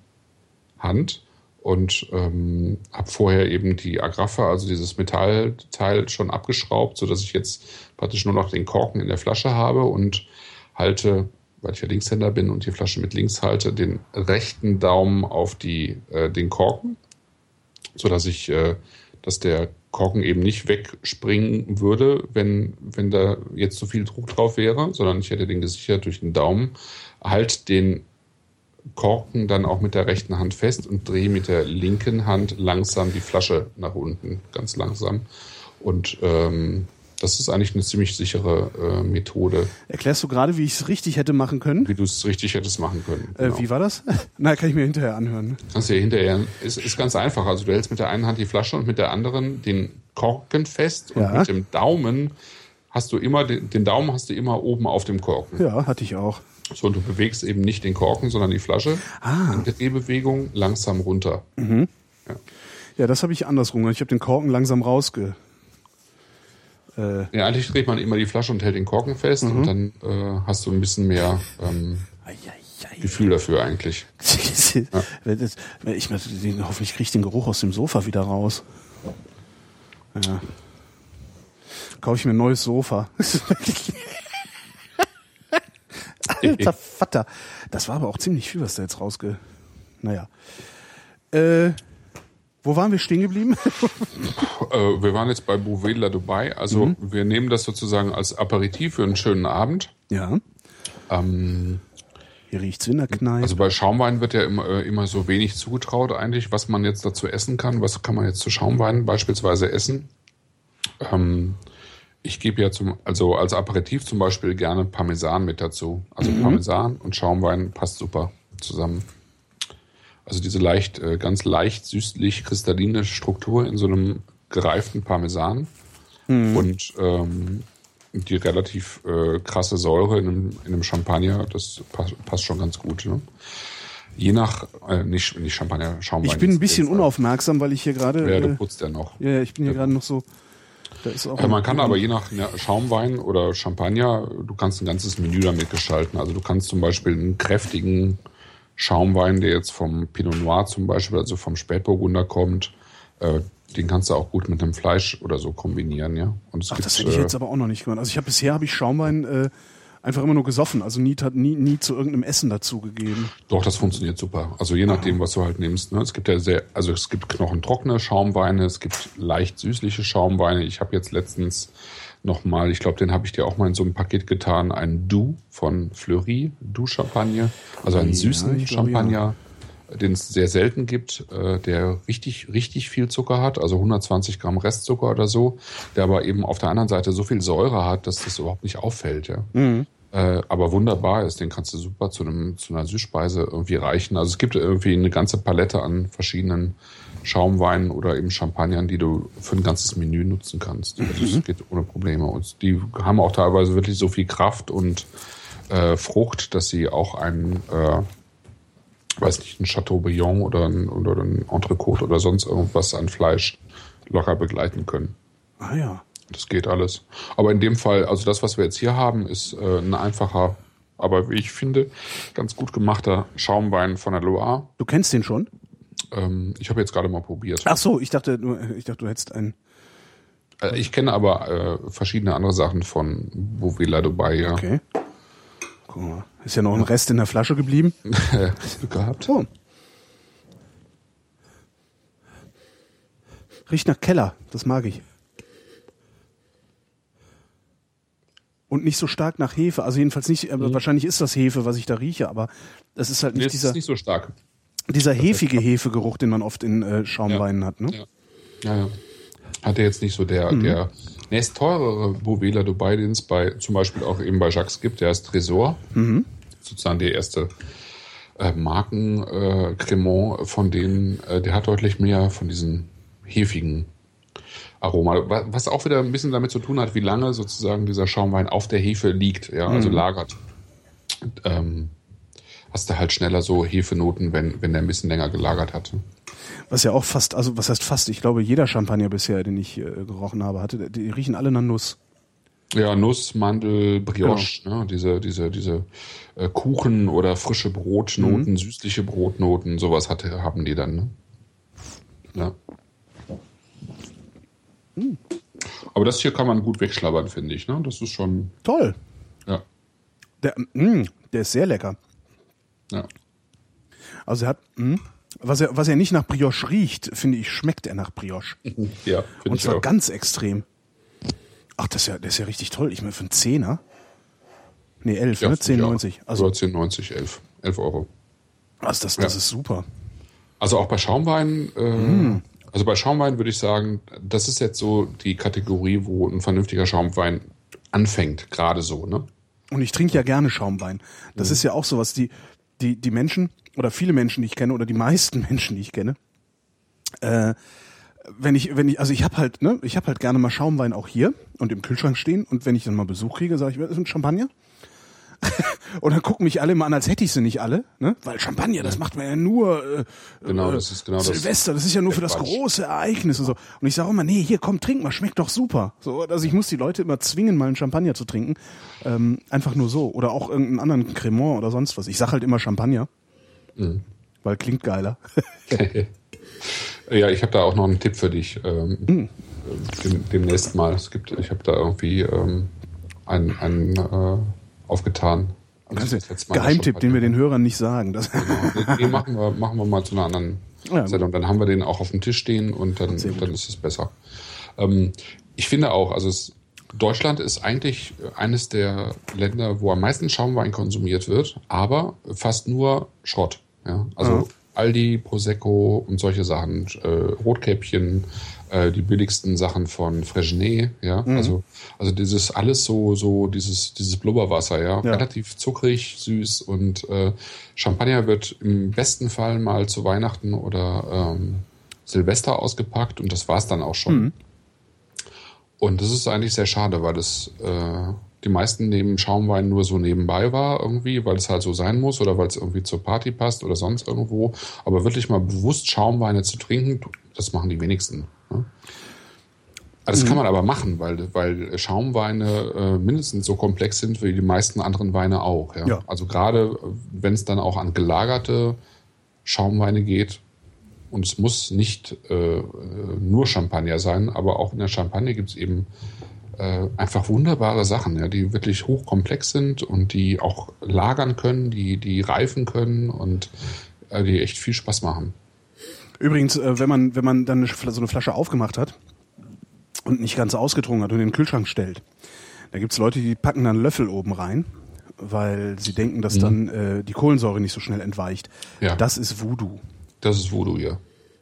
Hand und ähm, habe vorher eben die Agraffe, also dieses Metallteil schon abgeschraubt, so dass ich jetzt praktisch nur noch den Korken in der Flasche habe und halte, weil ich ja Linkshänder bin und die Flasche mit links halte, den rechten Daumen auf die äh, den Korken, so dass ich äh, dass der Korken eben nicht wegspringen würde, wenn, wenn da jetzt so viel Druck drauf wäre, sondern ich hätte den gesichert durch den Daumen, halt den Korken dann auch mit der rechten Hand fest und drehe mit der linken Hand langsam die Flasche nach unten, ganz langsam. Und ähm, das ist eigentlich eine ziemlich sichere äh, Methode. Erklärst du gerade, wie ich es richtig hätte machen können? Wie du es richtig hättest machen können. Genau. Äh, wie war das? Na, kann ich mir hinterher anhören. Kannst du ja hinterher. Ist, ist ganz einfach. Also du hältst mit der einen Hand die Flasche und mit der anderen den Korken fest und ja. mit dem Daumen hast du immer den, den Daumen hast du immer oben auf dem Korken. Ja, hatte ich auch. So, und du bewegst eben nicht den Korken, sondern die Flasche. Ah. In Drehbewegung langsam runter. Mhm. Ja. ja, das habe ich andersrum. Ich habe den Korken langsam rausge Äh, ja, eigentlich dreht man immer die Flasche und hält den Korken fest mhm. und dann äh, hast du ein bisschen mehr ähm, Gefühl dafür eigentlich. ja. ich, hoffentlich kriege ich den Geruch aus dem Sofa wieder raus. Ja. Kaufe ich mir ein neues Sofa. Alter Vater. Das war aber auch ziemlich viel, was da jetzt rausge... Naja. Äh, wo waren wir stehen geblieben? äh, wir waren jetzt bei Bouvela Dubai. Also mhm. wir nehmen das sozusagen als Aperitif für einen schönen Abend. Ja. Ähm, Hier riecht's in der Kneipe. Also bei Schaumwein wird ja immer, äh, immer so wenig zugetraut eigentlich, was man jetzt dazu essen kann. Was kann man jetzt zu Schaumwein beispielsweise essen? Ähm, ich gebe ja zum, also als Aperitif zum Beispiel gerne Parmesan mit dazu. Also mhm. Parmesan und Schaumwein passt super zusammen. Also diese leicht, äh, ganz leicht süßlich kristalline Struktur in so einem gereiften Parmesan mhm. und ähm, die relativ äh, krasse Säure in einem, in einem Champagner, das passt, passt schon ganz gut. Ne? Je nach, äh, nicht, nicht Champagner, Schaumwein. Ich bin ein bisschen unaufmerksam, weil ich hier gerade. Ja, du äh, putzt ja noch. Ja, ich bin hier ja. gerade noch so. Da ist auch ja, man kann aber je nach Schaumwein oder Champagner, du kannst ein ganzes Menü damit gestalten. Also du kannst zum Beispiel einen kräftigen Schaumwein, der jetzt vom Pinot Noir zum Beispiel, also vom Spätburgunder kommt, äh, den kannst du auch gut mit einem Fleisch oder so kombinieren, ja. Und Ach, gibt, das hätte ich jetzt äh, aber auch noch nicht gemacht. Also ich habe bisher habe ich Schaumwein äh, einfach immer nur gesoffen, also nie, nie, nie zu irgendeinem Essen dazugegeben. Doch, das funktioniert super. Also je nachdem, was du halt nimmst. Ne? Es gibt ja sehr, also es gibt knochentrockene Schaumweine, es gibt leicht süßliche Schaumweine. Ich habe jetzt letztens nochmal, ich glaube, den habe ich dir auch mal in so ein Paket getan, ein Du von Fleury, Du Champagner, also einen süßen ja, Champagner, ja. den es sehr selten gibt, äh, der richtig, richtig viel Zucker hat, also 120 Gramm Restzucker oder so, der aber eben auf der anderen Seite so viel Säure hat, dass das überhaupt nicht auffällt, ja. Mhm. Äh, aber wunderbar ist, den kannst du super zu einem zu einer Süßspeise irgendwie reichen. Also es gibt irgendwie eine ganze Palette an verschiedenen Schaumweinen oder eben Champagnern, die du für ein ganzes Menü nutzen kannst. Also das mhm. geht ohne Probleme. Und die haben auch teilweise wirklich so viel Kraft und äh, Frucht, dass sie auch ein, äh, weiß nicht, ein Chateaubriand oder ein, oder ein Entrecote oder sonst irgendwas an Fleisch locker begleiten können. Ah ja. Das geht alles. Aber in dem Fall, also das, was wir jetzt hier haben, ist äh, ein einfacher, aber wie ich finde, ganz gut gemachter Schaumwein von der Loire. Du kennst den schon? Ähm, ich habe jetzt gerade mal probiert. Ach so, ich dachte, ich dachte, du hättest einen. Äh, ich kenne aber äh, verschiedene andere Sachen von Bovela Dubai, ja. Okay. Guck mal, ist ja noch ein Rest in der Flasche geblieben. gehabt. Oh. Riecht nach Keller, das mag ich. Und nicht so stark nach Hefe. Also jedenfalls nicht, äh, mhm. wahrscheinlich ist das Hefe, was ich da rieche, aber das ist halt nicht nee, dieser. Ist nicht so stark. Dieser hefige Hefegeruch, den man oft in äh, Schaumweinen ja. hat, ne? Ja. ja. Hat er jetzt nicht so der, mhm. der nächst teurere Bovela Dubai, den es bei, zum Beispiel auch eben bei Jacques gibt, der ist Tresor. Mhm. Sozusagen der erste äh, Marken äh, Cremant von denen, äh, der hat deutlich mehr von diesen hefigen Aroma. Was auch wieder ein bisschen damit zu tun hat, wie lange sozusagen dieser Schaumwein auf der Hefe liegt, ja, also mhm. lagert. Ähm, hast du halt schneller so Hefenoten, wenn, wenn der ein bisschen länger gelagert hat. Was ja auch fast, also was heißt fast, ich glaube, jeder Champagner bisher, den ich äh, gerochen habe, hatte, die riechen alle nach Nuss. Ja, Nuss, Mandel, Brioche, genau. ne? diese, diese, diese äh, Kuchen oder frische Brotnoten, mhm. süßliche Brotnoten, sowas hatte, haben die dann. Ne? Ja. Mhm. Aber das hier kann man gut wegschlabbern, finde ich. Ne? Das ist schon. Toll. Ja. Der, mh, der ist sehr lecker. Ja. Also er hat, mh, hm, was er, was er nicht nach Brioche riecht, finde ich, schmeckt er nach Brioche. Ja, Und zwar ganz extrem. Ach, das ist ja, das ist ja richtig toll. Ich meine, für einen Zehner. Nee, elf, ja, ne? 10,90. Also 10,90, 11. 11 Euro. Also das, das ja. ist super. Also auch bei Schaumwein, äh, mm. also bei Schaumwein würde ich sagen, das ist jetzt so die Kategorie, wo ein vernünftiger Schaumwein anfängt, gerade so, ne? Und ich trinke ja gerne Schaumwein. Das mhm. ist ja auch so was, die, die, die Menschen oder viele Menschen, die ich kenne oder die meisten Menschen, die ich kenne, äh, wenn ich, wenn ich, also ich habe halt, ne, ich habe halt gerne mal Schaumwein auch hier und im Kühlschrank stehen und wenn ich dann mal Besuch kriege, sage ich, das ist ein Champagner. und dann gucken mich alle immer an, als hätte ich sie nicht alle, ne? Weil Champagner, das macht man ja nur äh, Genau, äh, das ist genau Silvester, das ist ja nur für das Quatsch. große Ereignis und so. Und ich sage immer, nee, hier komm, trink mal, schmeckt doch super. So, also ich muss die Leute immer zwingen, mal einen Champagner zu trinken, ähm, einfach nur so oder auch irgendeinen anderen Cremant oder sonst was. Ich sag halt immer Champagner, Mhm. weil klingt geiler. Ja, ich habe da auch noch einen Tipp für dich. Ähm, Hm. äh, dem, demnächst mal. Es gibt, ich habe da irgendwie ähm, einen, einen äh, aufgetan. Also Geheimtipp, den wir den Hörern nicht sagen. Das, Genau. Den machen wir, machen wir mal zu einer anderen Ja, Sendung. Dann haben wir den auch auf dem Tisch stehen und dann, dann ist es besser. Ähm, ich finde auch, also es, Deutschland ist eigentlich eines der Länder, wo am meisten Schaumwein konsumiert wird, aber fast nur Schrott. Ja? Also Ja. Aldi, Prosecco und solche Sachen, äh, Rotkäppchen, äh, die billigsten Sachen von Fresnay, ja, Mhm. also, also dieses alles so, so dieses, dieses Blubberwasser, ja, Ja. relativ zuckrig, süß und äh, Champagner wird im besten Fall mal zu Weihnachten oder ähm, Silvester ausgepackt und das war's dann auch schon. Mhm. Und das ist eigentlich sehr schade, weil das äh, die meisten nehmen Schaumwein nur so nebenbei war irgendwie, weil es halt so sein muss oder weil es irgendwie zur Party passt oder sonst irgendwo. Aber wirklich mal bewusst Schaumweine zu trinken, das machen die wenigsten. Ne? Das kann man aber machen, weil, weil Schaumweine äh, mindestens so komplex sind wie die meisten anderen Weine auch. Ja? Ja. Also gerade äh, wenn es dann auch an gelagerte Schaumweine geht, und es muss nicht äh, äh, nur Champagner sein, aber auch in der Champagne gibt es eben äh, einfach wunderbare Sachen, ja, die wirklich hochkomplex sind und die auch lagern können, die, die reifen können und äh, die echt viel Spaß machen. Übrigens, äh, wenn man, wenn man dann so eine Flasche aufgemacht hat und nicht ganz ausgetrunken hat und in den Kühlschrank stellt, da gibt's Leute, die packen dann Löffel oben rein, weil sie denken, dass dann äh, die Kohlensäure nicht so schnell entweicht. Mhm. Ja. Das ist Voodoo. Das ist Voodoo hier.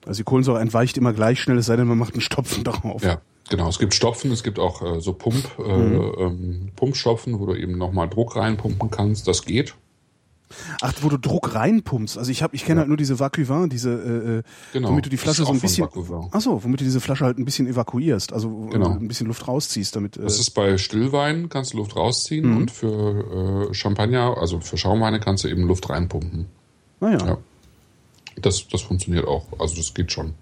Also die Kohlensäure entweicht immer gleich schnell, es sei denn, man macht einen Stopfen drauf. Ja, genau. Es gibt Stopfen, es gibt auch äh, so Pump, äh, ähm, Pumpstopfen, wo du eben nochmal Druck reinpumpen kannst. Das geht. Ach, wo du Druck reinpumpst. Also ich habe, ich kenne halt nur diese Vacuvin, diese, äh, äh, Genau. womit du die Flasche so ein bisschen, ach so, womit du diese Flasche halt ein bisschen evakuierst, also wo Genau. du ein bisschen Luft rausziehst, damit. Äh, Das ist bei Stillwein, kannst du Luft rausziehen und für äh, Champagner, also für Schaumweine kannst du eben Luft reinpumpen. naja. Ja. Das, das funktioniert auch. Also das geht schon.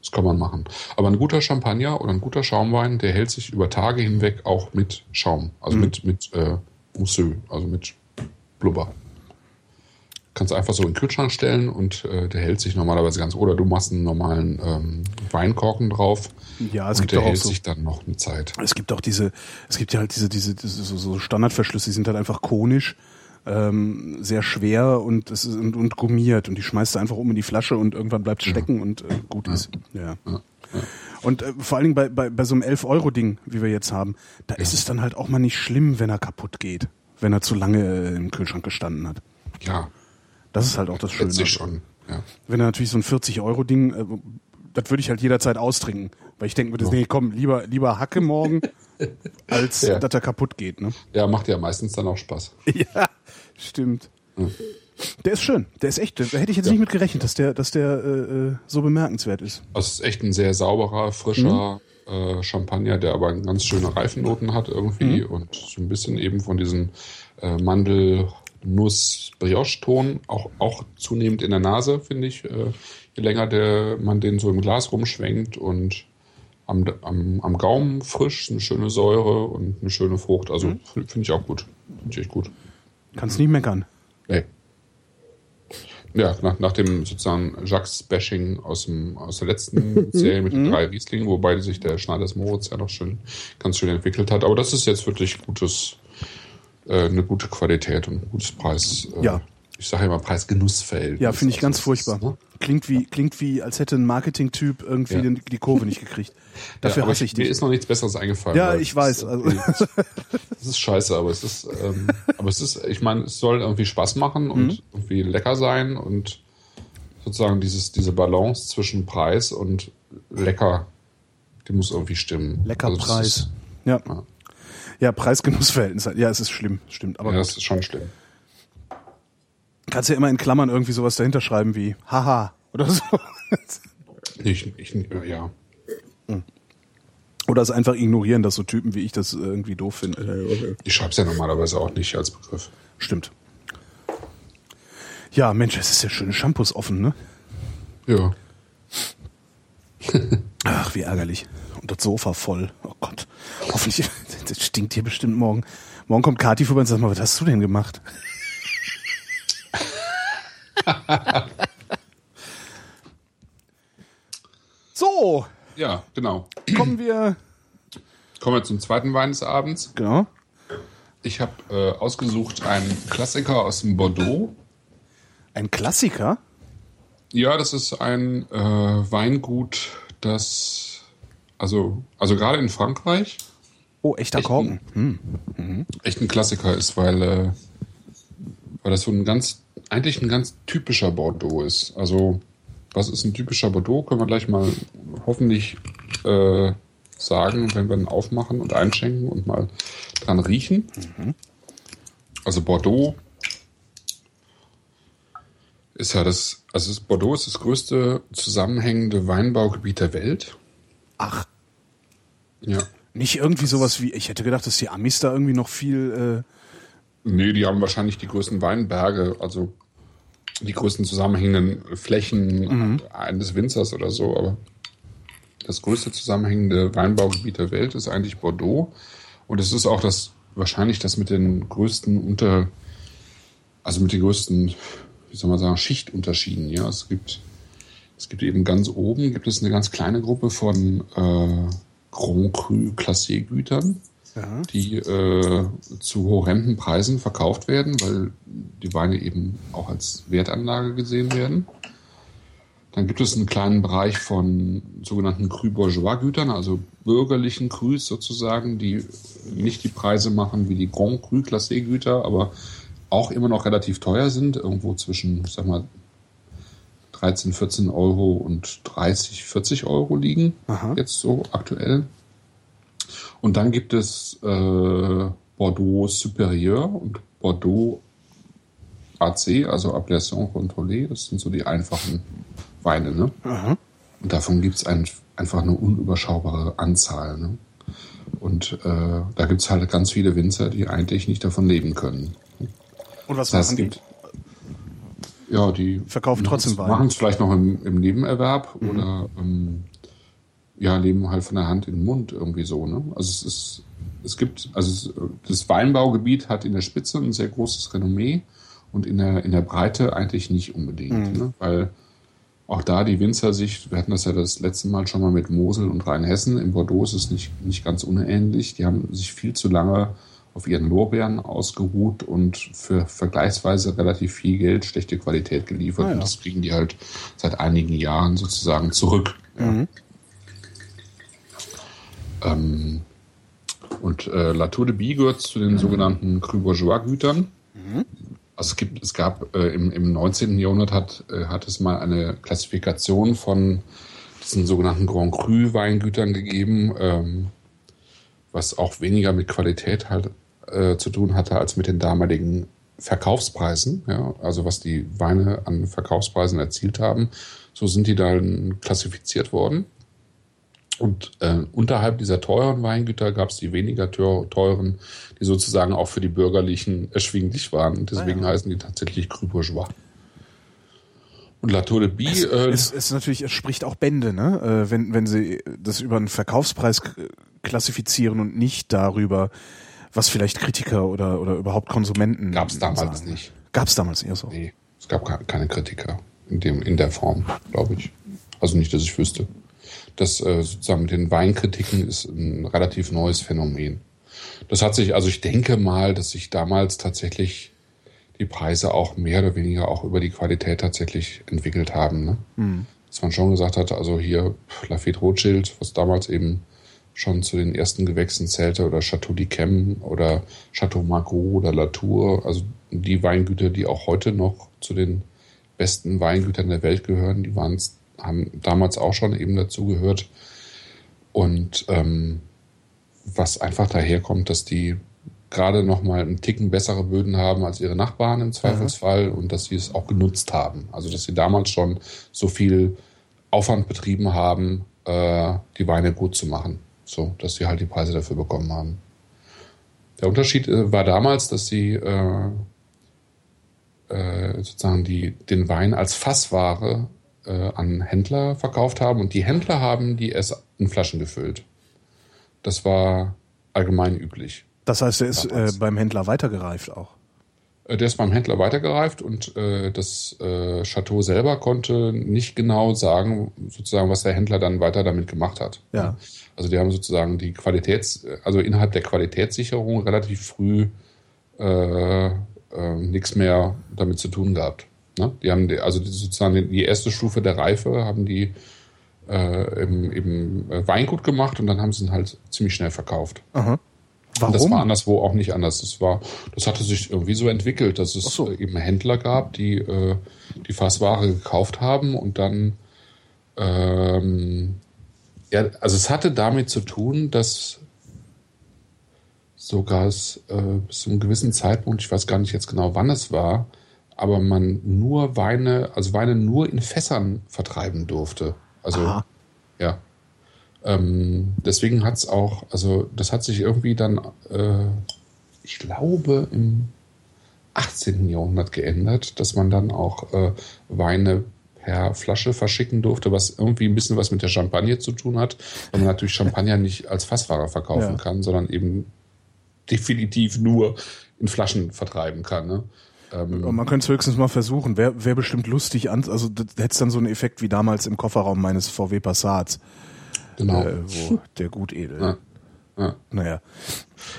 Das kann man machen. Aber ein guter Champagner oder ein guter Schaumwein, der hält sich über Tage hinweg auch mit Schaum. Also mit, mit äh, Mousseux, also mit Blubber. Kannst einfach so in den Kühlschrank stellen und äh, der hält sich normalerweise ganz. Oder du machst einen normalen ähm, Weinkorken drauf. Ja, es und gibt der auch hält so- sich dann noch eine Zeit. Es gibt auch diese, es gibt ja halt diese, diese, diese so, so Standardverschlüsse, die sind halt einfach konisch, ähm, sehr schwer und es ist und, und gummiert und die schmeißt du einfach um in die Flasche und irgendwann bleibt es stecken und äh, gut ist. Ja. Und äh, vor allen Dingen bei, bei, bei so einem 11-Euro-Ding, wie wir jetzt haben, da ist es dann halt auch mal nicht schlimm, wenn er kaputt geht, wenn er zu lange äh, im Kühlschrank gestanden hat. Ja, Das ist halt auch das Schöne. schon. Ja. Wenn er natürlich so ein 40-Euro-Ding, äh, das würde ich halt jederzeit austrinken. Weil ich denke mir, nee, komm, lieber, lieber Hacke morgen, als Ja. dass er kaputt geht. Ne? ja, macht ja meistens dann auch Spaß. Ja, stimmt. Der ist schön. Der ist echt. Da hätte ich jetzt nicht mit gerechnet, dass der, dass der äh, äh, so bemerkenswert ist. Es ist echt ein sehr sauberer, frischer äh, Champagner, der aber ganz schöne Reifennoten hat irgendwie und so ein bisschen eben von diesen äh, Mandel-Nuss-Brioche-Ton auch, auch zunehmend in der Nase, finde ich. Äh, je länger der, man den so im Glas rumschwenkt und am, am, am Gaumen frisch, eine schöne Säure und eine schöne Frucht. Also finde ich auch gut. Finde ich echt gut. Kannst nicht meckern. Nee. Ja, nach, nach dem sozusagen Jacques-Bashing aus, dem, aus der letzten Serie mit den drei Rieslingen, wobei sich der Schneiders Moritz ja noch schön, ganz schön entwickelt hat. Aber das ist jetzt wirklich gutes, äh, eine gute Qualität und ein gutes Preis. Äh, Ja. Ich sage ja immer Preis-Genuss-Feld. Ja, finde ich ganz Also, ist, furchtbar. ne? Klingt wie, klingt wie, als hätte ein Marketing-Typ irgendwie Ja. den, die Kurve nicht gekriegt. Dafür ja, hasse ich Mir dich. ist noch nichts Besseres eingefallen. Ja, ich es weiß, Ist, also- das ist scheiße, aber es ist, ähm, aber es ist, ich meine, es soll irgendwie Spaß machen und Mhm. irgendwie lecker sein und sozusagen dieses, diese Balance zwischen Preis und lecker, die muss irgendwie stimmen. Lecker Also Preis. Ist, Ja. Ja. Ja, Preis-Genuss-Verhältnis. Ja, es ist schlimm, stimmt. Aber ja, das ist schon schlimm. kannst ja immer in Klammern irgendwie sowas dahinter schreiben wie haha oder so. Ich, ich, ja. Oder es einfach ignorieren, dass so Typen wie ich das irgendwie doof finden. Ich schreibe es ja normalerweise auch nicht als Begriff. Stimmt. Ja, Mensch, es ist ja schöne Shampoos offen, ne? Ja. Ach, wie ärgerlich. Und das Sofa voll. Oh Gott. Hoffentlich, das stinkt hier bestimmt morgen. Morgen kommt Kathi vorbei und sagt mal, was hast du denn gemacht? so. Ja, genau. Kommen wir. Kommen wir zum zweiten Wein des Abends. Genau. Ich habe äh, ausgesucht einen Klassiker aus dem Bordeaux. Ein Klassiker? Ja, das ist ein äh, Weingut, das also also gerade in Frankreich. Oh, echter echt Korken. Ein, hm. Echt ein Klassiker ist, weil äh, weil das so ein ganz eigentlich ein ganz typischer Bordeaux ist. Also was ist ein typischer Bordeaux? Können wir gleich mal hoffentlich äh, sagen, wenn wir ihn aufmachen und einschenken und mal dran riechen. Mhm. Also Bordeaux ist ja das, also Bordeaux ist das größte zusammenhängende Weinbaugebiet der Welt. Ach. Ja. Nicht irgendwie sowas wie, ich hätte gedacht, dass die Amis da irgendwie noch viel. Äh nee, die haben wahrscheinlich die größten Weinberge, also die größten zusammenhängenden Flächen mhm. eines Winzers oder so, aber das größte zusammenhängende Weinbaugebiet der Welt ist eigentlich Bordeaux. Und es ist auch das, wahrscheinlich das mit den größten Unter, also mit den größten, wie soll man sagen, Schichtunterschieden. Ja, es gibt, es gibt eben ganz oben gibt es eine ganz kleine Gruppe von äh, Grand Cru Classé Gütern ja. die äh, zu horrenden Preisen verkauft werden, weil die Weine eben auch als Wertanlage gesehen werden. Dann gibt es einen kleinen Bereich von sogenannten Cru Bourgeois Gütern, also bürgerlichen Crus sozusagen, die nicht die Preise machen wie die Grand Cru Classé Güter, aber auch immer noch relativ teuer sind, irgendwo zwischen, sag mal, 13, 14 Euro und 30, 40 Euro liegen, Aha. jetzt so aktuell. Und dann gibt es äh, Bordeaux Supérieur und Bordeaux AC, also Appellation Contrôlée. Das sind so die einfachen Weine. Ne? Aha. Und davon gibt es ein, einfach eine unüberschaubare Anzahl. Ne? Und äh, da gibt es halt ganz viele Winzer, die eigentlich nicht davon leben können. Und was das machen die? Ja, die verkaufen trotzdem Wein. Machen es vielleicht noch im, im Nebenerwerb mhm. oder ähm, ja, leben halt von der Hand in den Mund irgendwie so. Ne? Also es ist, es gibt, also es, das Weinbaugebiet hat in der Spitze ein sehr großes Renommee und in der, in der Breite eigentlich nicht unbedingt. Mhm. Ne? Weil auch da die Winzer sich, wir hatten das ja das letzte Mal schon mal mit Mosel und Rheinhessen, in Bordeaux ist es nicht, nicht ganz unähnlich. Die haben sich viel zu lange auf ihren Lorbeeren ausgeruht und für vergleichsweise relativ viel Geld schlechte Qualität geliefert. Ah, ja. Und das kriegen die halt seit einigen Jahren sozusagen zurück. Mhm. Ähm, und äh, Latour de Bie gehört zu den sogenannten Cru Bourgeois Gütern. Mhm. Also es gibt, es gab äh, im, im 19. Jahrhundert hat, äh, hat es mal eine Klassifikation von diesen sogenannten Grand Cru Weingütern gegeben, ähm, was auch weniger mit Qualität halt äh, zu tun hatte als mit den damaligen Verkaufspreisen, ja, also was die Weine an Verkaufspreisen erzielt haben. So sind die dann klassifiziert worden. Und äh, unterhalb dieser teuren Weingüter gab es die weniger teuren, die sozusagen auch für die Bürgerlichen erschwinglich waren. Und deswegen ah, ja. heißen die tatsächlich Cru Bourgeois. Und La Tour de Bie. Es, äh, es, es natürlich, es spricht auch Bände, ne? Äh, wenn, wenn sie das über einen Verkaufspreis klassifizieren und nicht darüber, was vielleicht Kritiker oder, oder überhaupt Konsumenten. Gab es damals sagen. nicht. Gab es damals eher so? Nee, es gab keine Kritiker in, dem, in der Form, glaube ich. Also nicht, dass ich wüsste das äh, sozusagen mit den Weinkritiken ist ein relativ neues Phänomen. Das hat sich, also ich denke mal, dass sich damals tatsächlich die Preise auch mehr oder weniger auch über die Qualität tatsächlich entwickelt haben. Ne? Mhm. Dass man schon gesagt hat, also hier Lafite Rothschild, was damals eben schon zu den ersten Gewächsen zählte, oder Chateau d'Yquem oder Chateau Margaux oder Latour, also die Weingüter, die auch heute noch zu den besten Weingütern der Welt gehören, die waren haben damals auch schon eben dazu gehört. Und ähm, was einfach daherkommt, dass die gerade noch mal einen Ticken bessere Böden haben als ihre Nachbarn im Zweifelsfall mhm. und dass sie es auch genutzt haben. Also dass sie damals schon so viel Aufwand betrieben haben, äh, die Weine gut zu machen. So, dass sie halt die Preise dafür bekommen haben. Der Unterschied äh, war damals, dass sie äh, äh, sozusagen die, den Wein als Fassware äh, an Händler verkauft haben und die Händler haben die es in Flaschen gefüllt. Das war allgemein üblich. Das heißt, er ist äh, beim Händler weitergereift auch. Äh, der ist beim Händler weitergereift und äh, das äh, Chateau selber konnte nicht genau sagen, sozusagen, was der Händler dann weiter damit gemacht hat. Ja. Also die haben sozusagen die Qualitäts, also innerhalb der Qualitätssicherung relativ früh äh, äh, nichts mehr damit zu tun gehabt. Ne? Die haben die, also die, sozusagen die erste Stufe der Reife haben die äh, im, im Weingut gemacht und dann haben sie ihn halt ziemlich schnell verkauft. Aha. Und das Warum? war anderswo auch nicht anders. Das war, das hatte sich irgendwie so entwickelt, dass es so. eben Händler gab, die äh, die Fassware gekauft haben und dann ähm, ja, also es hatte damit zu tun, dass sogar es äh, bis zu einem gewissen Zeitpunkt, ich weiß gar nicht jetzt genau, wann es war, aber man nur Weine, also Weine nur in Fässern vertreiben durfte. Also Aha. ja. Ähm, deswegen hat es auch, also das hat sich irgendwie dann, äh, ich glaube, im 18. Jahrhundert geändert, dass man dann auch äh, Weine per Flasche verschicken durfte, was irgendwie ein bisschen was mit der Champagne zu tun hat, weil man natürlich Champagner nicht als Fassfahrer verkaufen Ja. kann, sondern eben definitiv nur in Flaschen vertreiben kann. Ne? Ähm, man könnte es höchstens mal versuchen. Wäre wär bestimmt lustig an, also hätte dann so einen Effekt wie damals im Kofferraum meines VW Passats, genau. äh, wo der Gutedel. Ja. Ja. Naja.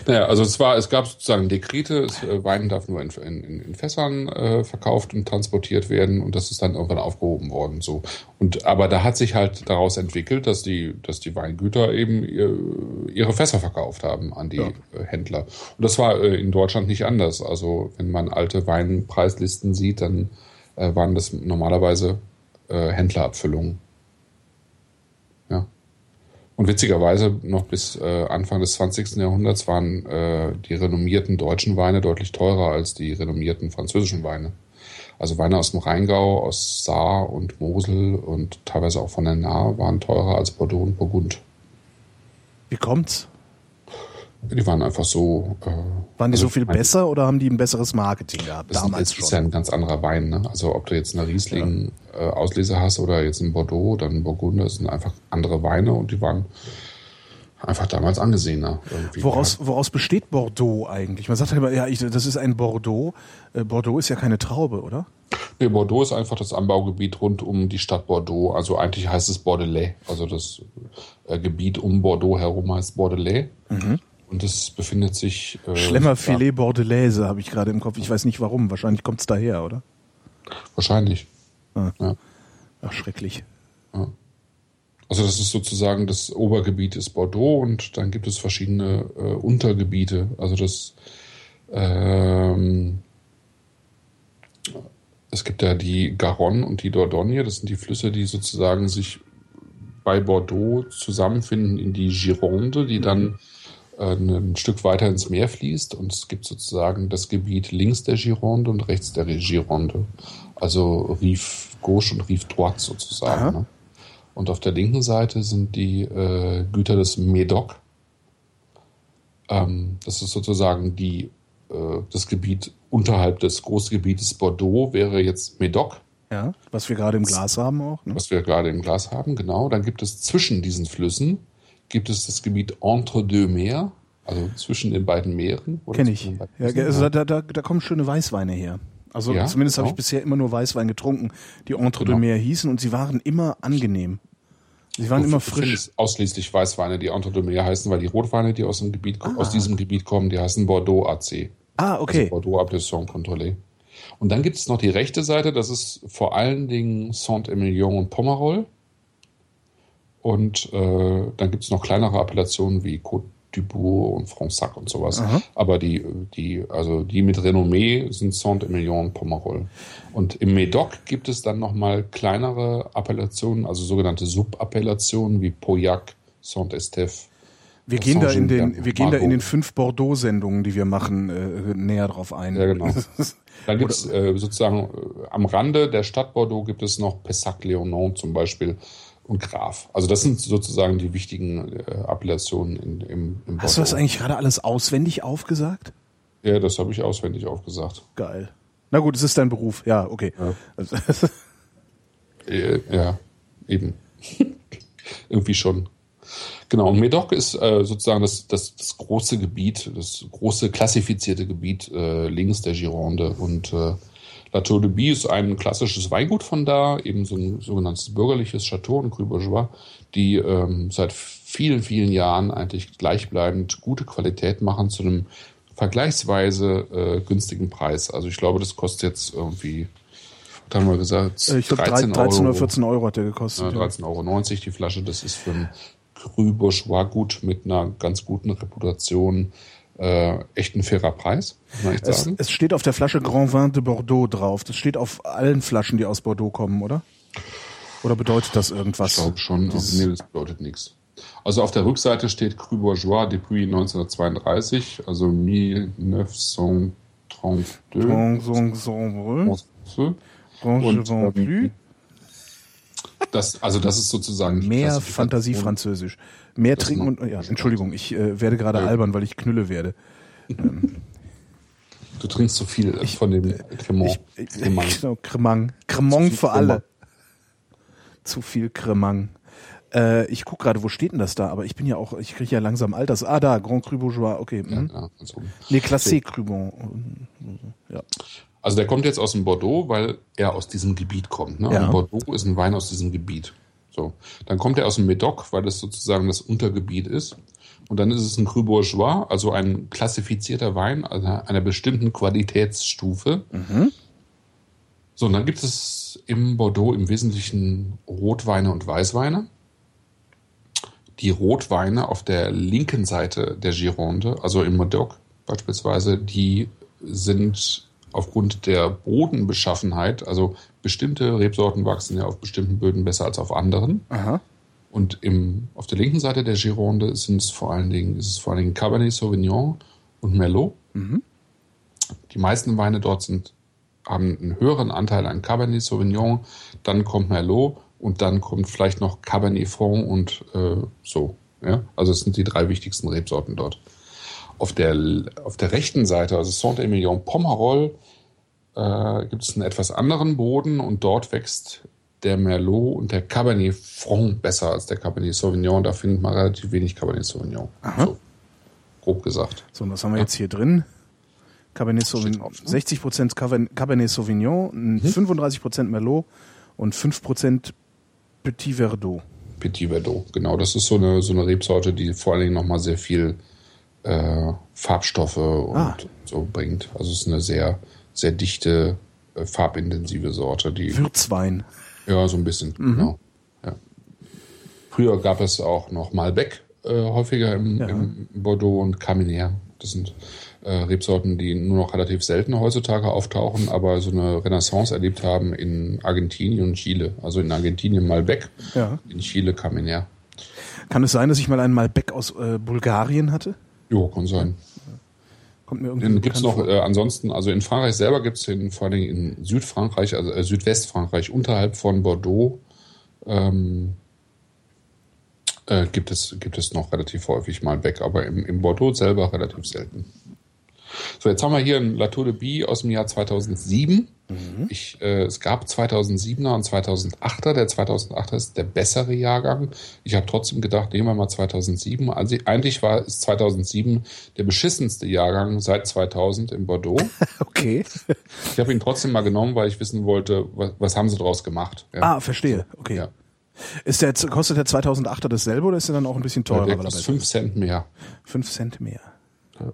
Naja, also es war, es gab sozusagen Dekrete, es, äh, Wein darf nur in, in, in Fässern äh, verkauft und transportiert werden und das ist dann irgendwann aufgehoben worden. So. Und aber da hat sich halt daraus entwickelt, dass die, dass die Weingüter eben ihr, ihre Fässer verkauft haben an die Ja. äh, Händler. Und das war äh, in Deutschland nicht anders. Also wenn man alte Weinpreislisten sieht, dann äh, waren das normalerweise äh, Händlerabfüllungen. Und witzigerweise noch bis äh, Anfang des 20. Jahrhunderts waren äh, die renommierten deutschen Weine deutlich teurer als die renommierten französischen Weine. Also Weine aus dem Rheingau, aus Saar und Mosel und teilweise auch von der Nahe waren teurer als Bordeaux und Burgund. Wie kommt's? Die waren einfach so. Äh, Waren die also so viel besser oder haben die ein besseres Marketing gehabt? Das damals ist, schon. ist ja ein ganz anderer Wein. Ne? Also ob du jetzt eine Riesling äh, Auslese hast oder jetzt einen Bordeaux oder einen Burgunder, das sind einfach andere Weine und die waren einfach damals angesehener. Irgendwie. Woraus, woraus besteht Bordeaux eigentlich? Man sagt ja immer, ja, ich, das ist ein Bordeaux. Äh, Bordeaux ist ja keine Traube, oder? Nee, Bordeaux ist einfach das Anbaugebiet rund um die Stadt Bordeaux. Also eigentlich heißt es Bordelais. Also das äh, Gebiet um Bordeaux herum heißt Bordelais. Und das befindet sich. Äh, Schlemmerfilet Bordelaise habe ich gerade im Kopf. Ich weiß nicht warum. Wahrscheinlich kommt's daher, oder? Ja, wahrscheinlich. Ah. Ja. Ach, schrecklich. Also das ist sozusagen das Obergebiet ist Bordeaux und dann gibt es verschiedene äh, Untergebiete. Also das ähm, es gibt ja die Garonne und die Dordogne, das sind die Flüsse, die sozusagen sich bei Bordeaux zusammenfinden in die Gironde, die dann äh, ein Stück weiter ins Meer fließt und es gibt sozusagen das Gebiet links der Gironde und rechts der Gironde. Also Rive Gauche und Rive Droite sozusagen. Ne? Und auf der linken Seite sind die äh, Güter des Médoc. Ähm, das ist sozusagen die, äh, das Gebiet unterhalb des Großgebietes Bordeaux, wäre jetzt Médoc, Ja, was wir gerade im Glas haben auch. Ne? was wir gerade im Glas haben, genau. Dann gibt es zwischen diesen Flüssen, gibt es das Gebiet Entre deux Mers, also zwischen den beiden Meeren. Kenne ich. Ja, also da, da, da kommen schöne Weißweine her. Also Ja, zumindest habe ich genau. bisher immer nur Weißwein getrunken, die Entre Genau. de Mer hießen und sie waren immer angenehm. Sie waren immer Du frisch. ausschließlich Weißweine, die Entre deux Mers heißen, weil die Rotweine, die aus, dem Gebiet, Ah. aus diesem Gebiet kommen, die heißen Bordeaux AC. Ah, Also okay. Bordeaux Appellation Contrôlée. Und dann gibt es noch die rechte Seite, das ist vor allen Dingen Saint-Emilion und Pomerol. Und äh, dann gibt es noch kleinere Appellationen wie Côte du Bourg und Fronsac und sowas. Aha. Aber die, die, also die mit Renommee sind Saint-Emilion und Pomerol. Und im Médoc gibt es dann nochmal kleinere Appellationen, also sogenannte Subappellationen wie Pauillac, Saint-Estèphe. Wir gehen da in den, wir gehen da in den fünf Bordeaux-Sendungen, die wir machen, äh, näher drauf ein. Ja, genau. Dann gibt es äh, sozusagen äh, am Rande der Stadt Bordeaux gibt es noch Pessac-Léonon zum Beispiel, und Graf. Also das sind sozusagen die wichtigen äh, Appellationen in, im, im Hast du das eigentlich gerade alles auswendig aufgesagt? Ja, das habe ich auswendig aufgesagt. Geil. Na gut, es ist dein Beruf. Ja, okay. Ja, also, äh, ja eben. Irgendwie schon. Genau, und Medoc ist äh, sozusagen das, das, das große Gebiet, das große klassifizierte Gebiet äh, links der Gironde. Und äh, La Tour de Bie ist ein klassisches Weingut von da, eben so ein sogenanntes bürgerliches Chateau in Cru Bourgeois, die ähm, seit vielen, vielen Jahren eigentlich gleichbleibend gute Qualität machen zu einem vergleichsweise äh, günstigen Preis. Also ich glaube, das kostet jetzt irgendwie was haben wir gesagt? Äh, ich glaube 13, 13 oder 14 Euro hat der gekostet. Ja, 13,90 Euro die Flasche. Das ist für ein Cru Bourgeois gut mit einer ganz guten Reputation äh, echt ein fairer Preis, ich sagen. Es, es steht auf der Flasche Grand Vin de Bordeaux drauf. Das steht auf allen Flaschen, die aus Bordeaux kommen, oder? Oder bedeutet das irgendwas? Ich glaube schon. Dieses nee, das bedeutet nichts. Also auf der Rückseite steht Cru Bourgeois Depuis 1932, also 1932. Und, ähm, das, also das ist sozusagen mehr Fantasie Mehr trinken und ja, Entschuldigung, ich äh, werde gerade ja. albern, weil ich knülle werde. Ähm, du trinkst zu viel ich, von dem Cremant. Ich, ich, Cremant. Genau, Cremant. Cremant für alle. Zu viel Cremant. Äh, ich guck gerade, wo steht denn das da? Aber ich bin ja auch, ich kriege ja langsam Alters. Ah, da, Grand Cru Bourgeois, okay. Mhm. Ja, ja, also. Nee, Classé Cru Bon. Ja. Also der kommt jetzt aus dem Bordeaux, weil er aus diesem Gebiet kommt. Ne? Ja. Bordeaux ist ein Wein aus diesem Gebiet. So, dann kommt er aus dem Medoc, weil das sozusagen das Untergebiet ist. Und dann ist es ein Cru Bourgeois, also ein klassifizierter Wein also einer bestimmten Qualitätsstufe. Mhm. So, und dann gibt es im Bordeaux im Wesentlichen Rotweine und Weißweine. Die Rotweine auf der linken Seite der Gironde, also im Medoc beispielsweise, die sind aufgrund der Bodenbeschaffenheit, also bestimmte Rebsorten wachsen ja auf bestimmten Böden besser als auf anderen. Aha. Und im, auf der linken Seite der Gironde sind es vor allen Dingen, ist es vor allen Dingen Cabernet Sauvignon und Merlot. Mhm. Die meisten Weine dort sind, haben einen höheren Anteil an Cabernet Sauvignon, dann kommt Merlot und dann kommt vielleicht noch Cabernet Franc und äh, so. Ja? Also es sind die drei wichtigsten Rebsorten dort. Auf der, auf der rechten Seite, also Saint-Emilion Pomerol, äh, gibt es einen etwas anderen Boden und dort wächst der Merlot und der Cabernet Franc besser als der Cabernet Sauvignon. Da findet man relativ wenig Cabernet Sauvignon. Aha. So, grob gesagt. So, und was haben wir jetzt hier drin? Cabernet Sauvignon, 60% ne? Cabernet Sauvignon, mhm. 35% Merlot und 5% Petit Verdot. Petit Verdot, genau. Das ist so eine, so eine Rebsorte, die vor allen Dingen nochmal sehr viel äh, Farbstoffe und ah. so bringt. Also es ist eine sehr, sehr dichte, äh, farbintensive Sorte. Die, Würzwein. Ja, so ein bisschen, mhm. genau. Ja. Früher gab es auch noch Malbec äh, häufiger im, ja. im, Bordeaux und Carminier. Das sind äh, Rebsorten, die nur noch relativ selten heutzutage auftauchen, aber so eine Renaissance erlebt haben in Argentinien und Chile. Also in Argentinien Malbec, ja. in Chile Carminier. Kann es sein, dass ich mal einen Malbec aus äh, Bulgarien hatte? Jo, kann sein. Kommt mir irgendwie den gibt's noch, äh, ansonsten, also in Frankreich selber gibt es den vor allem in Südfrankreich, also äh, Südwestfrankreich, unterhalb von Bordeaux, ähm, äh, gibt, es, gibt es noch relativ häufig mal weg, aber im, im Bordeaux selber relativ selten. So, jetzt haben wir hier ein Latour de Bie aus dem Jahr 2007. Mhm. Ich, äh, es gab 2007er und 2008er. Der 2008er ist der bessere Jahrgang. Ich habe trotzdem gedacht, nehmen wir mal 2007. Also eigentlich war es 2007 der beschissenste Jahrgang seit 2000 in Bordeaux. okay. Ich habe ihn trotzdem mal genommen, weil ich wissen wollte, was, was haben sie daraus gemacht. Ja. Ah, verstehe. Okay. Ja. Ist der, kostet der 2008er dasselbe oder ist er dann auch ein bisschen teurer? Ja, der kostet 5 Cent mehr. 5 Cent mehr. Ja.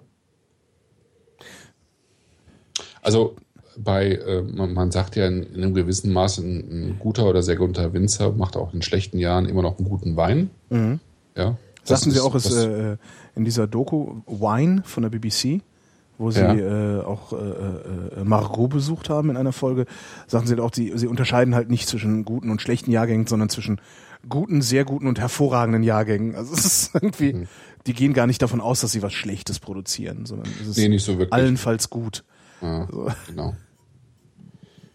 Also bei, äh, man, man, sagt ja in, in, einem gewissen Maß, ein, ein, guter oder sehr guter Winzer macht auch in schlechten Jahren immer noch einen guten Wein. Mhm. Ja. Sagten Sie auch, ist äh, in dieser Doku Wine von der BBC, wo Sie ja. äh, auch äh, äh, Margot besucht haben in einer Folge, sagten Sie auch, Sie, Sie unterscheiden halt nicht zwischen guten und schlechten Jahrgängen, sondern zwischen guten, sehr guten und hervorragenden Jahrgängen. Also es ist irgendwie, mhm. die gehen gar nicht davon aus, dass sie was Schlechtes produzieren, sondern es ist nee, nicht so wirklich. allenfalls gut. Ja, so. Genau.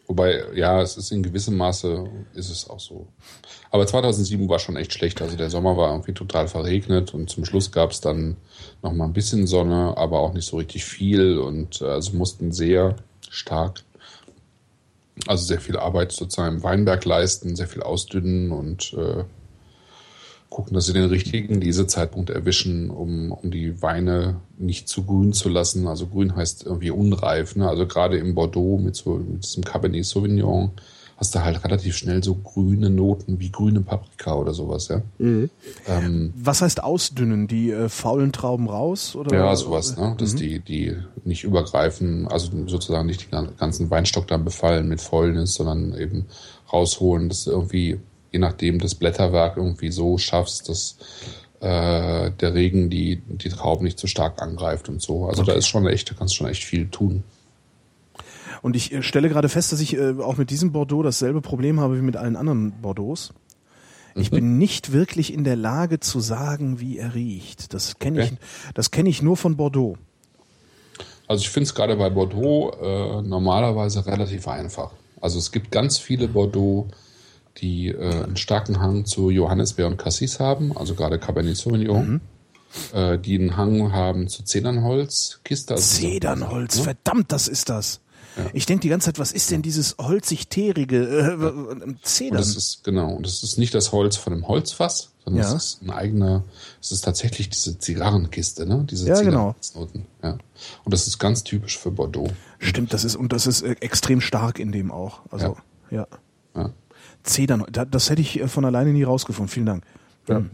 Wobei, ja, es ist in gewissem Maße, ist es auch so. Aber 2007 war schon echt schlecht. Also der Sommer war irgendwie total verregnet und zum Schluss gab es dann noch mal ein bisschen Sonne, aber auch nicht so richtig viel und äh, also mussten sehr stark, also sehr viel Arbeit sozusagen im Weinberg leisten, sehr viel ausdünnen und äh, gucken, dass sie den richtigen Lesezeitpunkt erwischen, um, um die Weine nicht zu grün zu lassen. Also grün heißt irgendwie unreif. Ne? Also gerade im Bordeaux mit so mit diesem Cabernet Sauvignon hast du halt relativ schnell so grüne Noten wie grüne Paprika oder sowas, ja. Mhm. Ähm, Was heißt ausdünnen? Die äh, faulen Trauben raus? Oder? Ja, sowas, ne? Dass mhm. die, die nicht übergreifen, also sozusagen nicht den ganzen Weinstock dann befallen mit Fäulnis, sondern eben rausholen, dass irgendwie je nachdem das Blätterwerk irgendwie so schaffst, dass äh, der Regen die, die Trauben nicht zu stark angreift und so. Also okay. da ist schon echt, da kannst du schon echt viel tun. Und ich äh, stelle gerade fest, dass ich äh, auch mit diesem Bordeaux dasselbe Problem habe wie mit allen anderen Bordeaux. Ich mhm. bin nicht wirklich in der Lage zu sagen, wie er riecht. Das kenne okay. ich, das kenne ich nur von Bordeaux. Also ich finde es gerade bei Bordeaux äh, normalerweise relativ einfach. Also es gibt ganz viele Bordeaux, die äh, einen starken Hang zu Johannisbeer und Cassis haben, also gerade Cabernet Sauvignon. Mhm. Äh, die einen Hang haben zu Zedernholz, Kiste. Also Zedernholz, so, verdammt, das ist das. Ja. Ich denke die ganze Zeit, was ist denn dieses holzig-terige äh, Zedern? Und das ist, genau, und das ist nicht das Holz von einem Holzfass, sondern ja. es ist ein eigener, es ist tatsächlich diese Zigarrenkiste, ne? Diese ja, genau. Ja. Und das ist ganz typisch für Bordeaux. Stimmt, das ist, und das ist äh, extrem stark in dem auch. Also, ja. ja. ja. Zedern, das hätte ich äh, von alleine nie rausgefunden. Vielen Dank. Ja. Hm.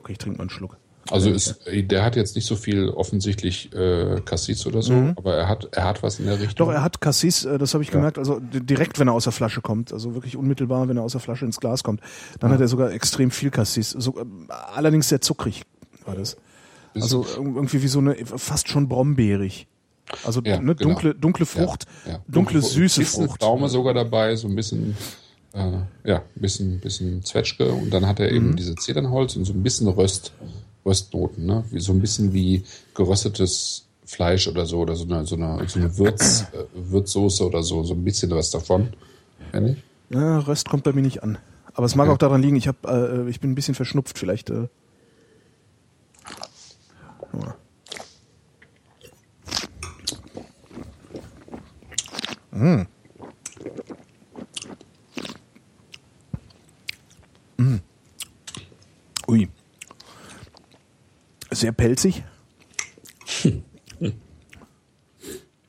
Okay, ich trinke mal einen Schluck. Also ist, der hat jetzt nicht so viel offensichtlich äh, Cassis oder so, mhm. aber er hat, er hat was in der Richtung. Doch, er hat Cassis, äh, das habe ich ja. gemerkt, also direkt, wenn er aus der Flasche kommt, also wirklich unmittelbar, wenn er aus der Flasche ins Glas kommt, dann ja. hat er sogar extrem viel Cassis. So, äh, allerdings sehr zuckrig war das. Also irgendwie wie so eine, fast schon brombeerig. Also ja, ne, genau. dunkle, dunkle Frucht, ja, ja. dunkle, süße Frucht. Pflaume sogar dabei, so ein bisschen, äh, ja, ein bisschen, bisschen Zwetschge und dann hat er eben mhm. diese Zedernholz und so ein bisschen Röst, Röstnoten, ne? Wie, so ein bisschen wie geröstetes Fleisch oder so oder so eine, so eine, so eine Würz, äh, Würzsoße oder so, so ein bisschen was davon. Ich? Ja, Röst kommt bei mir nicht an. Aber es mag auch daran liegen, ich, hab, äh, ich bin ein bisschen verschnupft, vielleicht. Äh. Mm. Mm. Ui. Sehr pelzig.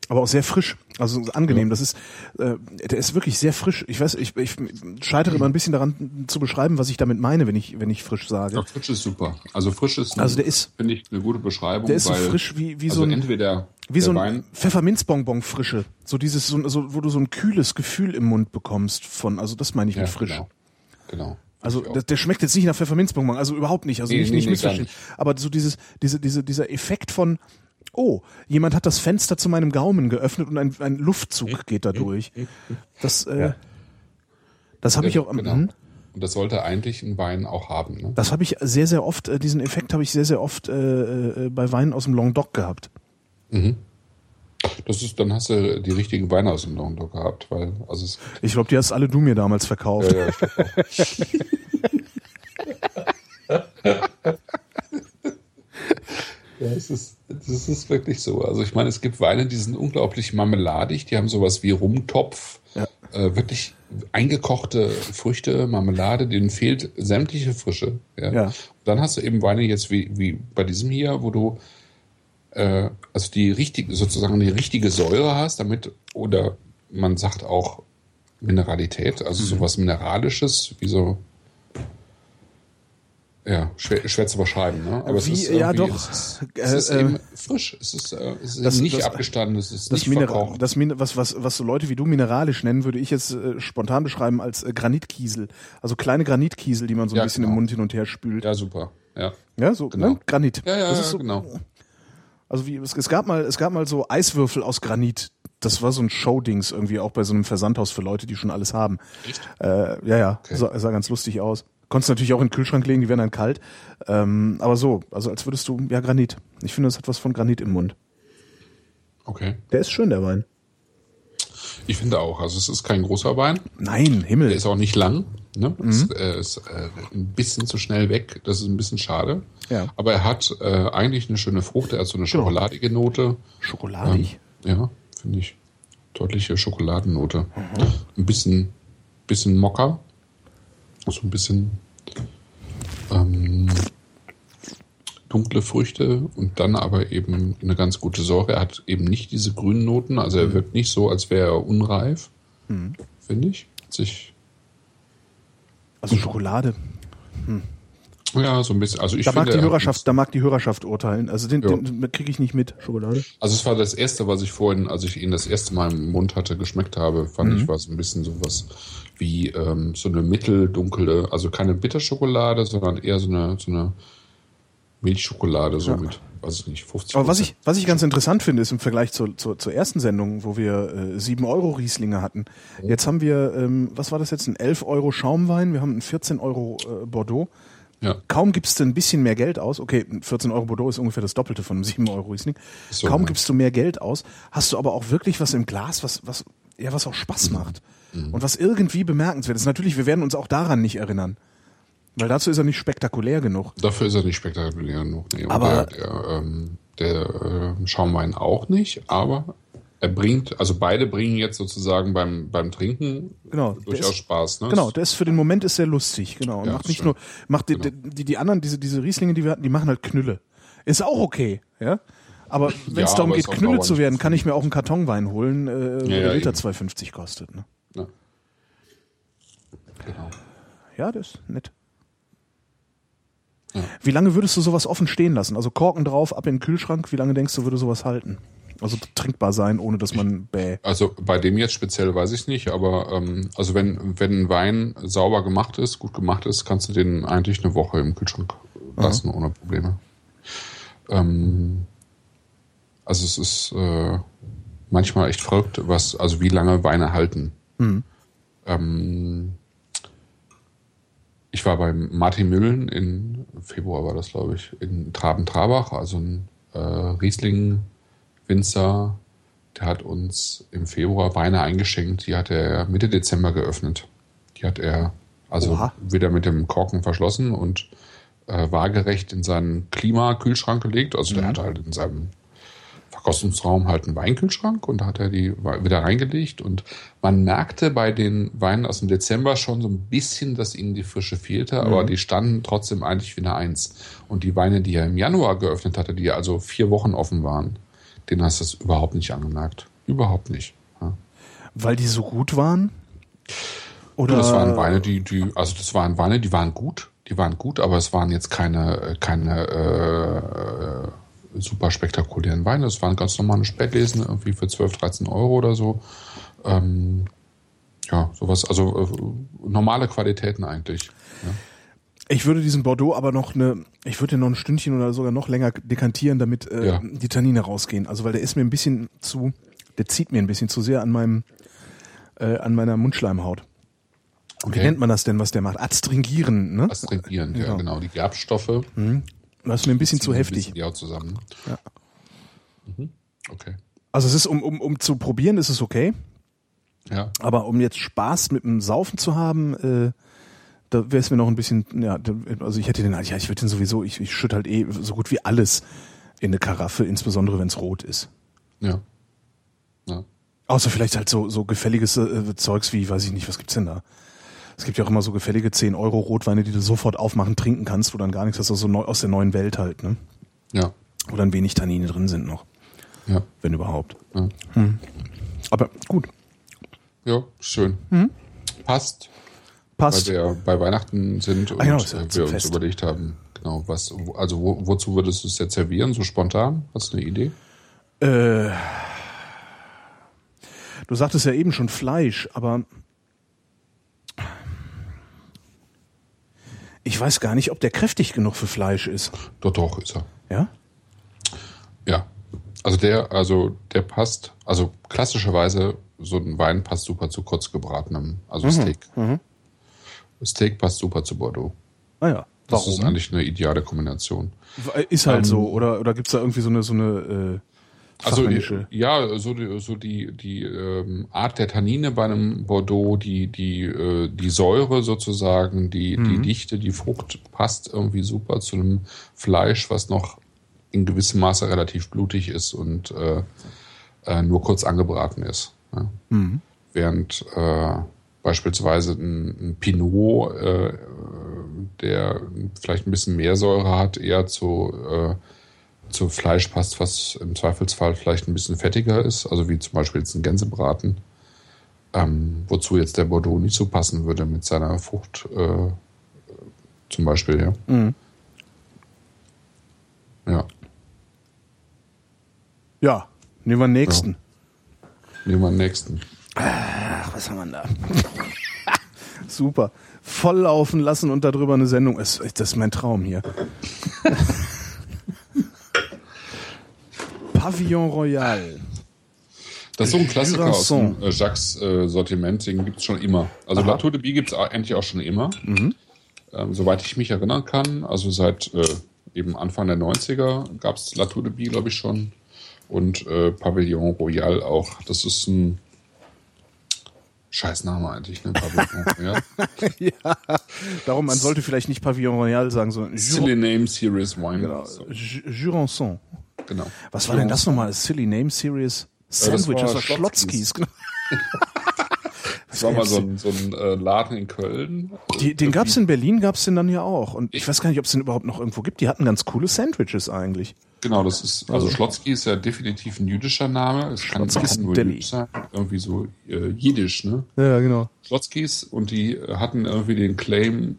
Aber auch sehr frisch. Also angenehm. Das ist, äh, der ist wirklich sehr frisch. Ich weiß, ich, ich scheitere immer ein bisschen daran zu beschreiben, was ich damit meine, wenn ich, wenn ich frisch sage. Ja, frisch ist super. Also frisch ist, also der ist, finde ich, eine gute Beschreibung. Der ist so frisch wie, wie also so ein, entweder wie so ein Pfefferminzbonbon frische. So dieses, so, so, wo du so ein kühles Gefühl im Mund bekommst von, also das meine ich ja, mit frisch. Genau. genau. Also der, der, schmeckt jetzt nicht nach Pfefferminzbonbon, also überhaupt nicht, also nee, nicht, nee, nicht nee, missverstehen. Aber so dieses, diese, diese, dieser Effekt von, oh, jemand hat das Fenster zu meinem Gaumen geöffnet und ein, ein Luftzug geht da durch. Das, äh, ja. das habe ich auch. Genau. Hm? Und das sollte eigentlich ein Wein auch haben. Ne? Das habe ich sehr, sehr oft, äh, diesen Effekt habe ich sehr, sehr oft äh, äh, bei Weinen aus dem Languedoc gehabt. Mhm. Das ist, dann hast du die richtigen Weine aus dem Languedoc gehabt, weil, also es Ich glaube, die hast alle du mir damals verkauft. Ja, ja, Ja, es ist, das ist wirklich so. Also ich meine, es gibt Weine, die sind unglaublich marmeladig, die haben sowas wie Rumtopf, ja. äh, wirklich eingekochte Früchte, Marmelade, denen fehlt sämtliche Frische. Ja. ja. dann hast du eben Weine jetzt wie, wie bei diesem hier, wo du äh, also die richtige, sozusagen die richtige Säure hast, damit, oder man sagt auch Mineralität, also mhm. sowas Mineralisches, wie so ja, schwer, schwer zu beschreiben, ne? Aber Wie, es ist ja doch. Es ist, es ist äh, eben frisch. Es ist, äh, es ist das, nicht das, abgestanden. Es ist das nicht Mineral, verbraucht. Das Min was, was, was so Leute wie du mineralisch nennen, würde ich jetzt äh, spontan beschreiben als äh, Granitkiesel. Also kleine Granitkiesel, die man so ein ja, bisschen genau. im Mund hin und her spült. Ja, super. Ja. Ja, so genau. ne? Granit. Ja, ja, so, genau. Also wie es, es gab mal, es gab mal so Eiswürfel aus Granit. Das war so ein Showdings irgendwie auch bei so einem Versandhaus für Leute, die schon alles haben. Echt? Äh, ja, ja, okay. sah, sah ganz lustig aus. Konntest natürlich auch in den Kühlschrank legen, die werden dann kalt. Ähm, aber so, also als würdest du, ja, Granit. Ich finde, das hat was von Granit im Mund. Okay. Der ist schön, der Wein. Ich finde auch. Also es ist kein großer Wein. Nein, Himmel. Der ist auch nicht lang. Ne? Mhm. Ist, äh, ist äh, ein bisschen zu schnell weg. Das ist ein bisschen schade. Ja. Aber er hat äh, eigentlich eine schöne Frucht. Er hat so eine genau. schokoladige Note. Schokoladig? Ähm, ja, finde ich. Deutliche Schokoladennote. Mhm. Ein bisschen, bisschen Mocker. So ein bisschen ähm, dunkle Früchte und dann aber eben eine ganz gute Säure. Er hat eben nicht diese grünen Noten, also er mhm. wirkt nicht so, als wäre er unreif, mhm. finde ich. Sich also Schokolade. Hm. Ja, so ein bisschen. Also ich da finde, mag die Hörerschaft, da mag die Hörerschaft urteilen. Also den, ja. den kriege ich nicht mit Schokolade. Also es war das erste, was ich vorhin, als ich ihn das erste Mal im Mund hatte, geschmeckt habe, fand mhm. ich war es ein bisschen sowas wie ähm, so eine mitteldunkle, also keine Bitterschokolade, sondern eher so eine so eine Milchschokolade, so ja. mit, weiß ich nicht, 50 Aber was ich, was ich ganz interessant finde, ist im Vergleich zur, zur, zur ersten Sendung, wo wir äh, 7 Euro Rieslinge hatten. Jetzt haben wir, ähm, was war das jetzt, ein 11 Euro Schaumwein, wir haben einen 14 Euro äh, Bordeaux. Ja. Kaum gibst du ein bisschen mehr Geld aus. Okay, 14 Euro Bordeaux ist ungefähr das Doppelte von einem 7 Euro Riesling. So, Kaum gibst du mehr Geld aus, hast du aber auch wirklich was im Glas, was, was, ja, was auch Spaß mhm. macht. Mhm. Und was irgendwie bemerkenswert ist. Natürlich, wir werden uns auch daran nicht erinnern. Weil dazu ist er nicht spektakulär genug. Dafür ist er nicht spektakulär genug. Nee, aber der, der, ähm, der äh, Schaumwein auch nicht, aber er bringt, also beide bringen jetzt sozusagen beim, beim Trinken genau, durchaus ist, Spaß. Ne? Genau, der ist für den Moment ist sehr lustig, genau. Ja, macht nicht schön. nur, macht die, genau. die, die anderen, diese, diese Rieslinge, die wir hatten, die machen halt Knülle. Ist auch okay, ja. Aber wenn es ja, darum geht, Knülle zu werden, kann ich mir auch einen Kartonwein holen, äh, ja, der Liter 2,50 kostet. Ne? Ja. Genau. Ja, das ist nett. Wie lange würdest du sowas offen stehen lassen? Also Korken drauf, ab in den Kühlschrank. Wie lange denkst du, würde sowas halten? Also trinkbar sein, ohne dass man bäh. Also bei dem jetzt speziell weiß ich nicht, aber ähm, also wenn, wenn ein Wein sauber gemacht ist, gut gemacht ist, kannst du den eigentlich eine Woche im Kühlschrank lassen, Aha. ohne Probleme. Ähm, also es ist äh, manchmal echt verrückt, was, also wie lange Weine halten. Mhm. Ähm, ich war beim Martin Müllen in Februar war das, glaube ich, in Traben-Trabach, also ein äh, Riesling-Winzer, der hat uns im Februar Weine eingeschenkt, die hat er Mitte Dezember geöffnet. Die hat er also Oha. wieder mit dem Korken verschlossen und äh, waagerecht in seinen Klimakühlschrank gelegt. Also mhm. der hat halt in seinem Verkostungsraum halt einen Weinkühlschrank und da hat er die wieder reingelegt und man merkte bei den Weinen aus dem Dezember schon so ein bisschen, dass ihnen die Frische fehlte, aber mhm. die standen trotzdem eigentlich wie eine Eins. Und die Weine, die er im Januar geöffnet hatte, die also vier Wochen offen waren, denen hast du es überhaupt nicht angemerkt. Überhaupt nicht. Ja. Weil die so gut waren? Oder? Das waren Weine, die, die, also das waren Weine, die waren gut, die waren gut, aber es waren jetzt keine, keine äh, super spektakulären Weine. Das waren ganz normale Spätlesen, irgendwie für 12, 13 Euro oder so. Ähm, ja, sowas, also äh, normale Qualitäten eigentlich. Ja. Ich würde diesen Bordeaux aber noch eine, ich würde den noch ein Stündchen oder sogar noch länger dekantieren, damit äh, ja. die Tannine rausgehen. Also weil der ist mir ein bisschen zu, der zieht mir ein bisschen zu sehr an meinem, äh, an meiner Mundschleimhaut. Okay. Wie nennt man das denn, was der macht? Adstringieren, ne? Adstringieren, genau. ja, genau. Die Gerbstoffe. Mhm. Das ist mir ein bisschen zu heftig. Auch zusammen. Ja. Mhm. Okay. Also es ist, um, um, um zu probieren, ist es okay. Ja. Aber um jetzt Spaß mit dem Saufen zu haben, äh, da wäre es mir noch ein bisschen, ja, also ich hätte den, ja, ich würde den sowieso, ich, ich schütte halt eh so gut wie alles in eine Karaffe, insbesondere wenn es rot ist. Ja. ja. Außer vielleicht halt so, so gefälliges äh, Zeugs wie, weiß ich nicht, was gibt's denn da? Es gibt ja auch immer so gefällige 10 Euro Rotweine, die du sofort aufmachen, trinken kannst, wo dann gar nichts hast, also neu, aus der neuen Welt halt, ne? Ja. Wo dann wenig Tannine drin sind noch. Ja. Wenn überhaupt. Ja. Hm. Aber gut. Ja, schön. Mhm. Passt. Passt. Weil wir bei Weihnachten sind und ah, genau, wir uns fest. überlegt haben, genau, was, also wo, wozu würdest du es jetzt servieren, so spontan? Hast du eine Idee? Äh, du sagtest ja eben schon Fleisch, aber Ich weiß gar nicht, ob der kräftig genug für Fleisch ist. Doch, doch, ist er. Ja? Ja. Also der, also der passt, also klassischerweise so ein Wein passt super zu kurz gebratenem, also mhm. Steak. Mhm. Steak passt super zu Bordeaux. Ah ja. Warum? Das ist eigentlich eine ideale Kombination. Ist halt ähm, so, oder, oder gibt es da irgendwie so eine, so eine, äh, Also ja, so die, so die, die ähm, Art der Tannine bei einem Bordeaux, die, die, äh, die Säure sozusagen, die, mhm. die Dichte, die Frucht passt irgendwie super zu einem Fleisch, was noch in gewissem Maße relativ blutig ist und äh, äh, nur kurz angebraten ist. Ja. Mhm. Während äh, beispielsweise ein, ein Pinot, äh, der vielleicht ein bisschen mehr Säure hat, eher zu äh, zu Fleisch passt, was im Zweifelsfall vielleicht ein bisschen fettiger ist, also wie zum Beispiel jetzt ein Gänsebraten, ähm, wozu jetzt der Bordeaux nicht so passen würde mit seiner Frucht äh, zum Beispiel, ja. Mhm. Ja. Ja, nehmen wir den nächsten. Ja. Nehmen wir den nächsten. Ach, was haben wir da? Super. Volllaufen lassen und darüber eine Sendung. Das ist mein Traum hier. Pavillon Royal. Das ist so ein Klassiker aus dem äh, Jacques äh, Sortiment, den gibt es schon immer. Also Aha. Latour de Bie gibt es eigentlich auch schon immer. Mhm. Ähm, soweit ich mich erinnern kann, also seit äh, eben Anfang der 90er gab es Latour de Bie, glaube ich, schon. Und äh, Pavillon Royal auch. Das ist ein Scheißname eigentlich, ne? Pavillon Royal. ja, darum, man sollte vielleicht nicht Pavillon Royal sagen, sondern Silly Name Series Wine. Genau. Jurançon. Genau. Was war denn das nochmal? Silly Name Series Sandwich, das war, Schlotzkis. Genau. Das war mal so ein, so ein äh, Laden in Köln. Die, den gab's in Berlin, gab's den dann ja auch. Und ich weiß gar nicht, ob es den überhaupt noch irgendwo gibt. Die hatten ganz coole Sandwiches eigentlich. Genau, das ist, also, also Schlotzki ist ja definitiv ein jüdischer Name. Es kann, kann nur Deli. jüdisch sein. Irgendwie so äh, jiddisch, ne? Ja, genau. Schlotzkis und die hatten irgendwie den Claim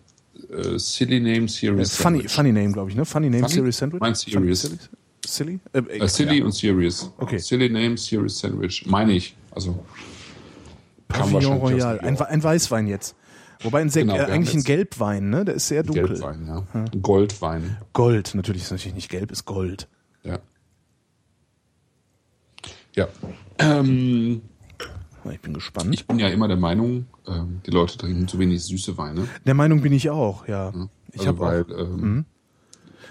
äh, Silly Name Series. Funny, funny Name, glaube ich, ne? Funny Name funny? Series Sandwich. Mein Series. Silly? Äh, äh, Silly ja. und Serious. Okay. Silly Name, Serious Sandwich. Meine ich. Also. Pavillon Royal. Ein, ein, Weißwein jetzt. Wobei ein sehr, genau, äh, eigentlich ein Gelbwein, ne? Der ist sehr dunkel. Gelbwein, ja. Hm. Goldwein. Gold, natürlich ist natürlich nicht gelb, ist Gold. Ja. Ja. Ähm, ich bin gespannt. Ich bin ja immer der Meinung, ähm, die Leute trinken zu wenig süße Weine. Der Meinung bin ich auch, ja. ja. Ich also habe weil, auch, ähm, mhm.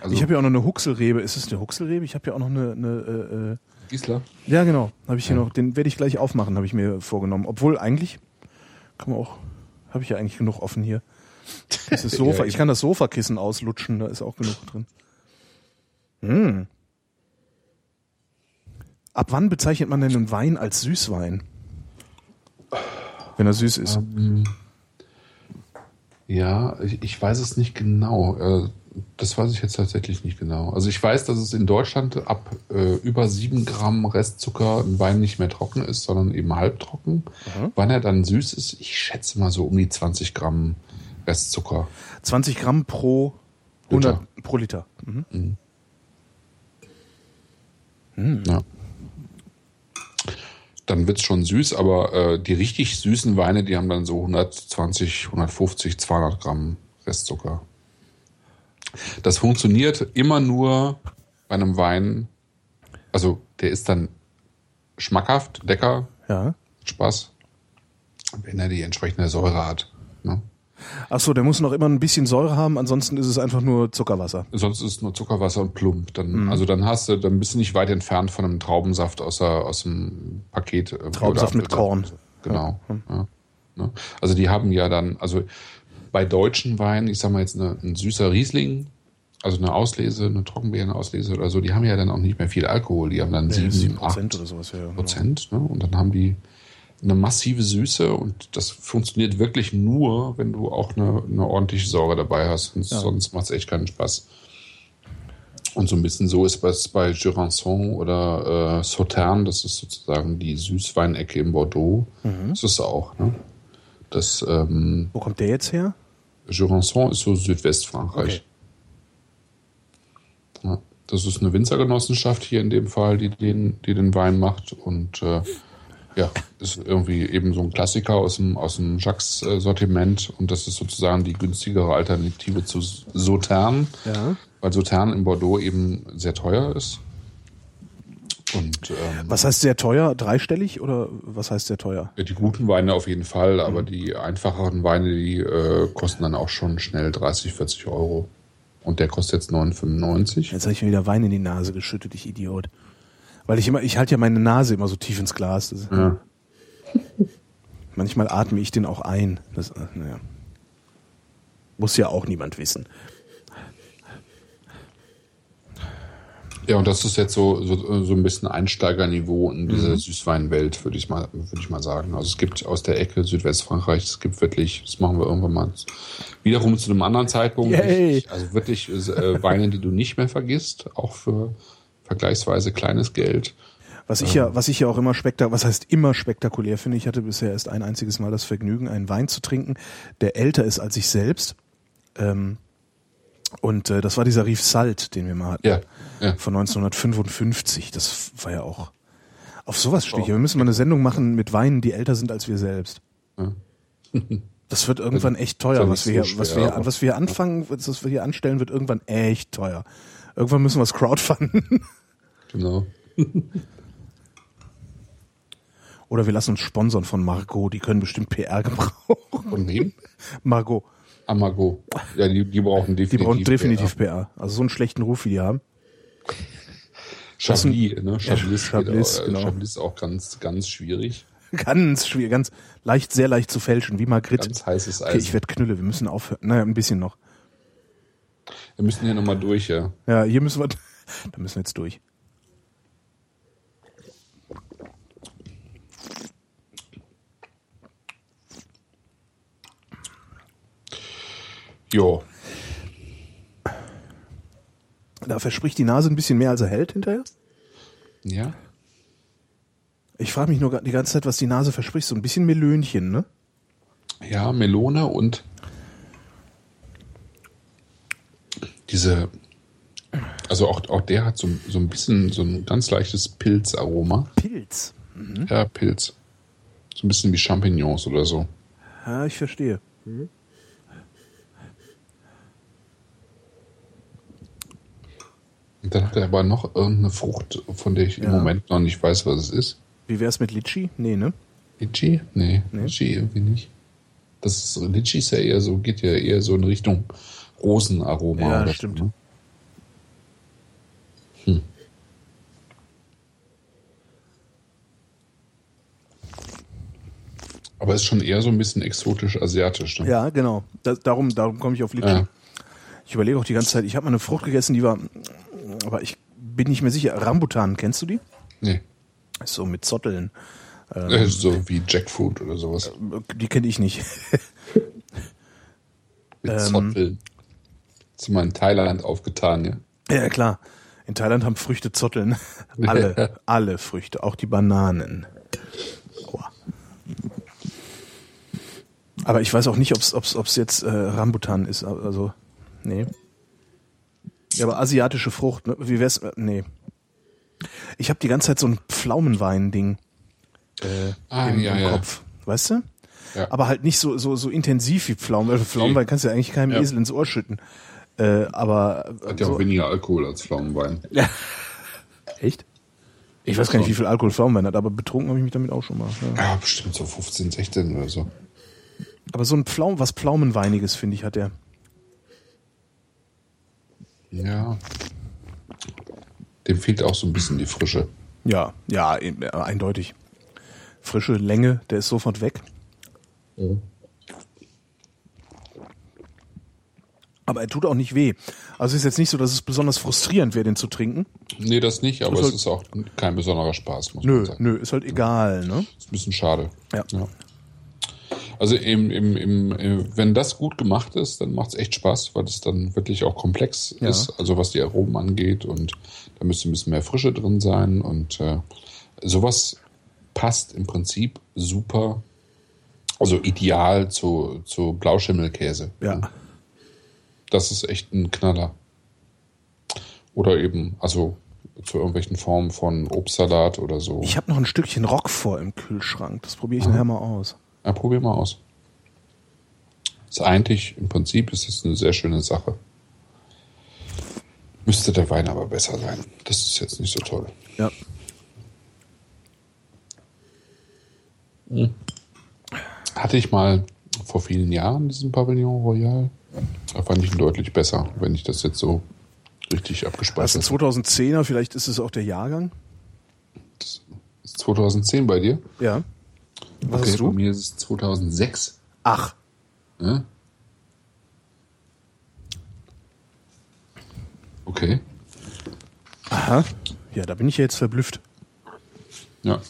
Also ich habe ja auch noch eine Huxelrebe. Ist es eine Huxelrebe? Ich habe ja auch noch eine. eine äh, Gisela? Ja, genau. Habe ich hier ja. noch. Den werde ich gleich aufmachen, habe ich mir vorgenommen. Obwohl eigentlich kann man auch. Habe ich ja eigentlich genug offen hier. Das Sofa. ja, ich kann das Sofakissen auslutschen. Da ist auch genug drin. Hm. Ab wann bezeichnet man denn einen Wein als Süßwein? Wenn er süß ist. Ähm, ja, ich, ich, weiß es nicht genau. Äh, das weiß ich jetzt tatsächlich nicht genau. Also ich weiß, dass es in Deutschland ab äh, über sieben Gramm Restzucker ein Wein nicht mehr trocken ist, sondern eben halbtrocken. Mhm. Wann er dann süß ist, ich schätze mal so um die 20 Gramm Restzucker. 20 Gramm pro 100 Liter. pro Liter. Mhm. Mhm. Hm. Ja. Dann wird's schon süß, aber äh, die richtig süßen Weine, die haben dann so 120, 150, 200 Gramm Restzucker. Das funktioniert immer nur bei einem Wein. Also der ist dann schmackhaft, lecker, ja. Spaß, wenn er die entsprechende Säure hat. Ne? Ach so, der muss noch immer ein bisschen Säure haben, ansonsten ist es einfach nur Zuckerwasser. Sonst ist es nur Zuckerwasser und Plump. Dann, mhm. Also dann hast du, dann bist du nicht weit entfernt von einem Traubensaft aus, der, aus dem Paket. Äh, Traubensaft mit Korn. Genau. Ja. Ja. Ne? Also die haben ja dann, also bei deutschen Weinen, ich sag mal jetzt eine, ein süßer Riesling, also eine Auslese, eine Trockenbeerenauslese oder so, die haben ja dann auch nicht mehr viel Alkohol. Die haben dann sieben, ja, Prozent oder sowas. Ja, genau. Prozent. Ne? Und dann haben die eine massive Süße und das funktioniert wirklich nur, wenn du auch eine, eine ordentliche Säure dabei hast. Und ja. Sonst macht es echt keinen Spaß. Und so ein bisschen so ist es bei Jurançon oder äh, Sautern, das ist sozusagen die Süßweinecke im Bordeaux. Mhm. Das ist auch. Ne? Das, ähm, Wo kommt der jetzt her? Jurançon ist so Südwestfrankreich. Okay. Ja, das ist eine Winzergenossenschaft hier in dem Fall, die den, die den Wein macht. Und äh, ja, ist irgendwie eben so ein Klassiker aus dem, aus dem Jacques-Sortiment. Und das ist sozusagen die günstigere Alternative zu Sautern. Ja. Weil Sautern in Bordeaux eben sehr teuer ist. Und, ähm, was heißt sehr teuer? Dreistellig oder was heißt sehr teuer? Die guten Weine auf jeden Fall, aber mhm. die einfacheren Weine, die äh, kosten dann auch schon schnell 30, 40 Euro. Und der kostet jetzt 9,95. Jetzt habe ich mir wieder Wein in die Nase geschüttet, ich Idiot. Weil ich immer, ich halte ja meine Nase immer so tief ins Glas. Ja. Manchmal atme ich den auch ein. Das, äh, naja. Muss ja auch niemand wissen. Ja, und das ist jetzt so, so, so ein bisschen Einsteigerniveau in diese Mhm. Süßweinwelt, würde ich mal, würde ich mal sagen. Also es gibt aus der Ecke Südwestfrankreich, es gibt wirklich, das machen wir irgendwann mal wiederum zu einem anderen Zeitpunkt. Ich, also wirklich äh, Weine, die du nicht mehr vergisst, auch für vergleichsweise kleines Geld. Was ich ja, was ich ja auch immer spektakulär, was heißt immer spektakulär finde, ich hatte bisher erst ein einziges Mal das Vergnügen, einen Wein zu trinken, der älter ist als ich selbst. Ähm, und äh, das war dieser Rief Salt, den wir mal hatten. Ja, ja. Von 1955. Das war ja auch. Auf sowas stehe ich. Wir müssen mal eine Sendung machen mit Weinen, die älter sind als wir selbst. Ja. Das wird irgendwann echt teuer. Was wir, hier, was, wir, aber- was wir anfangen, was wir hier anstellen, wird irgendwann echt teuer. Irgendwann müssen wir es crowdfunden. Genau. Oder wir lassen uns sponsern von Margot. Die können bestimmt PR gebrauchen. Von wem? Margot. Amago. Ja, die, die brauchen Die definitiv. brauchen definitiv PR. Also so einen schlechten Ruf, wie die haben. Chablis, ne? Chablis, Ja, Chablis, auch, genau. äh, Chablis ist auch ganz, ganz schwierig. Ganz schwierig, ganz leicht, sehr leicht zu fälschen, wie Margrit. Ganz heißes Okay, ich werde knülle, wir müssen aufhören. Naja, ein bisschen noch. wir müssen hier nochmal durch, ja. Ja, hier müssen wir, da müssen wir jetzt durch. Jo. Da verspricht die Nase ein bisschen mehr, als er hält hinterher. Ja? Ich frage mich nur die ganze Zeit, was die Nase verspricht. So ein bisschen Melönchen, ne? Ja, Melone und diese, also auch, auch der hat so, so ein bisschen so ein ganz leichtes Pilzaroma. Pilz. Ja, Pilz. So ein bisschen wie Champignons oder so. Ja, ich verstehe. Und dann hat er aber noch irgendeine Frucht, von der ich Ja. im Moment noch nicht weiß, was es ist. Wie wär's mit Litschi? Nee, ne? Litchi? Nee, Litchi irgendwie nicht. Das ist, Litchi ist ja eher so, geht ja eher so in Richtung Rosenaroma. Ja, oder stimmt. So, ne? Hm. Aber ist schon eher so ein bisschen exotisch-asiatisch. Ne? Ja, genau. Da, darum darum komme ich auf Litschi. Ja. Ich überlege auch die ganze Zeit, ich habe mal eine Frucht gegessen, die war, aber ich bin nicht mehr sicher. Rambutan, kennst du die? Nee. So mit Zotteln. Äh, so wie Jackfruit oder sowas. Die kenne ich nicht. Mit ähm, Zotteln. Ist mal in Thailand aufgetan, ja. Ja, klar. In Thailand haben Früchte Zotteln. Alle, alle Früchte, auch die Bananen. Aua. Aber ich weiß auch nicht, ob es jetzt äh, Rambutan ist. Also, nee. Ja, aber asiatische Frucht, ne? Wie wär's? äh, Nee. Ich habe die ganze Zeit so ein Pflaumenwein-Ding äh, Ah, im, ja, im ja. Kopf. Weißt du? Ja. Aber halt nicht so, so, so intensiv wie Pflaumen. Weil Pflaumenwein kannst du ja eigentlich keinem Ja. Esel ins Ohr schütten. Äh, aber Hat ja so, auch weniger Alkohol als Pflaumenwein. Echt? Ich weiß gar nicht, wie viel Alkohol Pflaumenwein hat, aber betrunken habe ich mich damit auch schon mal. Ja. Ja, bestimmt so 15, 16 oder so. Aber so ein Pflaum, was Pflaumenweiniges, finde ich, hat der. Ja. Dem fehlt auch so ein bisschen die Frische. Ja, ja, äh, eindeutig. Frische Länge, der ist sofort weg. Aber er tut auch nicht weh. Also es ist jetzt nicht so, dass es besonders frustrierend wäre, den zu trinken. Nee, das nicht, aber es halt- ist auch kein besonderer Spaß, muss man Nö, sagen. nö, ist halt egal, ne? Ist ein bisschen schade. Ja. Also im, im, im, äh, wenn das gut gemacht ist, dann macht es echt Spaß, weil es dann wirklich auch komplex Ja. ist, also was die Aromen angeht und da müsste ein bisschen mehr Frische drin sein und äh, sowas passt im Prinzip super, also ideal zu, zu Blauschimmelkäse. Ja. Das ist echt ein Knaller. Oder eben, also zu irgendwelchen Formen von Obstsalat oder so. Ich habe noch ein Stückchen Roquefort im Kühlschrank. Das probiere ich nachher mal aus. Ja, probier mal aus. Ist eigentlich, im Prinzip ist es eine sehr schöne Sache. Müsste der Wein aber besser sein. Das ist jetzt nicht so toll. Ja. Hatte ich mal vor vielen Jahren diesen Pavillon Royal. Da fand ich ihn deutlich besser, wenn ich das jetzt so richtig Das abgespeichert ist ein habe. 2010er, vielleicht ist es auch der Jahrgang. 2010 bei dir? Ja. Was okay, hast du? Bei mir ist es 2006. Ach. Ja? Okay. Aha. Ja, da bin ich ja jetzt verblüfft. Ja.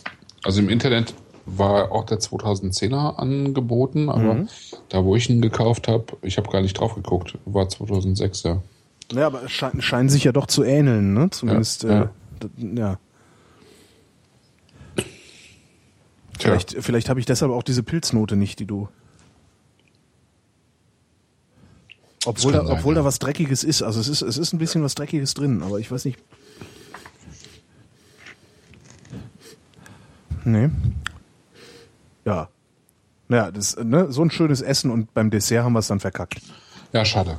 Also im Internet war auch der 2010er angeboten, aber mhm. da, wo ich ihn gekauft habe, ich habe gar nicht drauf geguckt, war 2006, ja. Ja, aber es scheint, scheinen sich ja doch zu ähneln, ne? Zumindest, ja. Äh, ja. Vielleicht, vielleicht habe ich deshalb auch diese Pilznote nicht, die du. Obwohl, da, sein, obwohl ja. da was Dreckiges ist. Also es ist, es ist ein bisschen was Dreckiges drin, aber ich weiß nicht. Nee. Ja. Naja, das, ne, so ein schönes Essen und beim Dessert haben wir es dann verkackt. Ja, schade.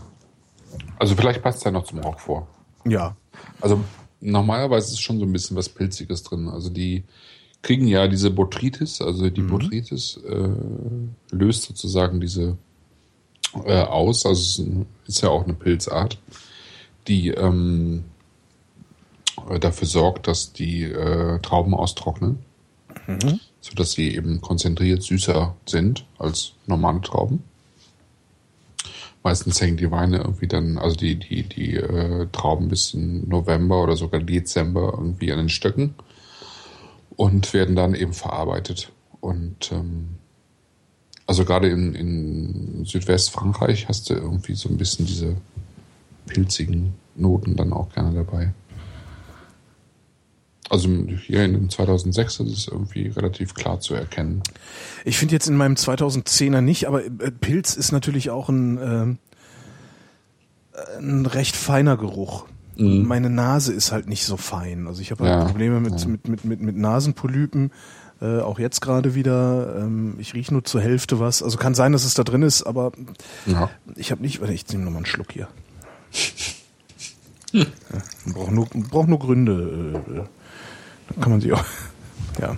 Also vielleicht passt es ja noch zum Rock vor. Ja. Also normalerweise ist schon so ein bisschen was Pilziges drin. Also die kriegen ja diese Botrytis, also die mhm. Botrytis äh, löst sozusagen diese äh, aus. Also es ist, ist, ja auch eine Pilzart, die ähm, dafür sorgt, dass die äh, Trauben austrocknen, mhm. sodass sie eben konzentriert süßer sind als normale Trauben. Meistens hängen die Weine irgendwie dann, also die, die, die äh, Trauben bis in November oder sogar Dezember irgendwie an den Stöcken und werden dann eben verarbeitet. Und ähm, also gerade in, in Südwestfrankreich hast du irgendwie so ein bisschen diese pilzigen Noten dann auch gerne dabei. Also hier in dem 2006 ist es irgendwie relativ klar zu erkennen. Ich finde jetzt in meinem 2010er nicht, aber äh, Pilz ist natürlich auch ein, äh, ein recht feiner Geruch. Mhm. Meine Nase ist halt nicht so fein. Also ich habe halt ja. Probleme mit, ja. mit, mit, mit, mit Nasenpolypen. Äh, auch jetzt gerade wieder. Ähm, ich rieche nur zur Hälfte was. Also kann sein, dass es da drin ist, aber ja. ich habe nicht. Warte, ich nehme nochmal einen Schluck hier. Hm. Ja, braucht nur, braucht nur Gründe. Äh, dann kann man sie auch. Ja.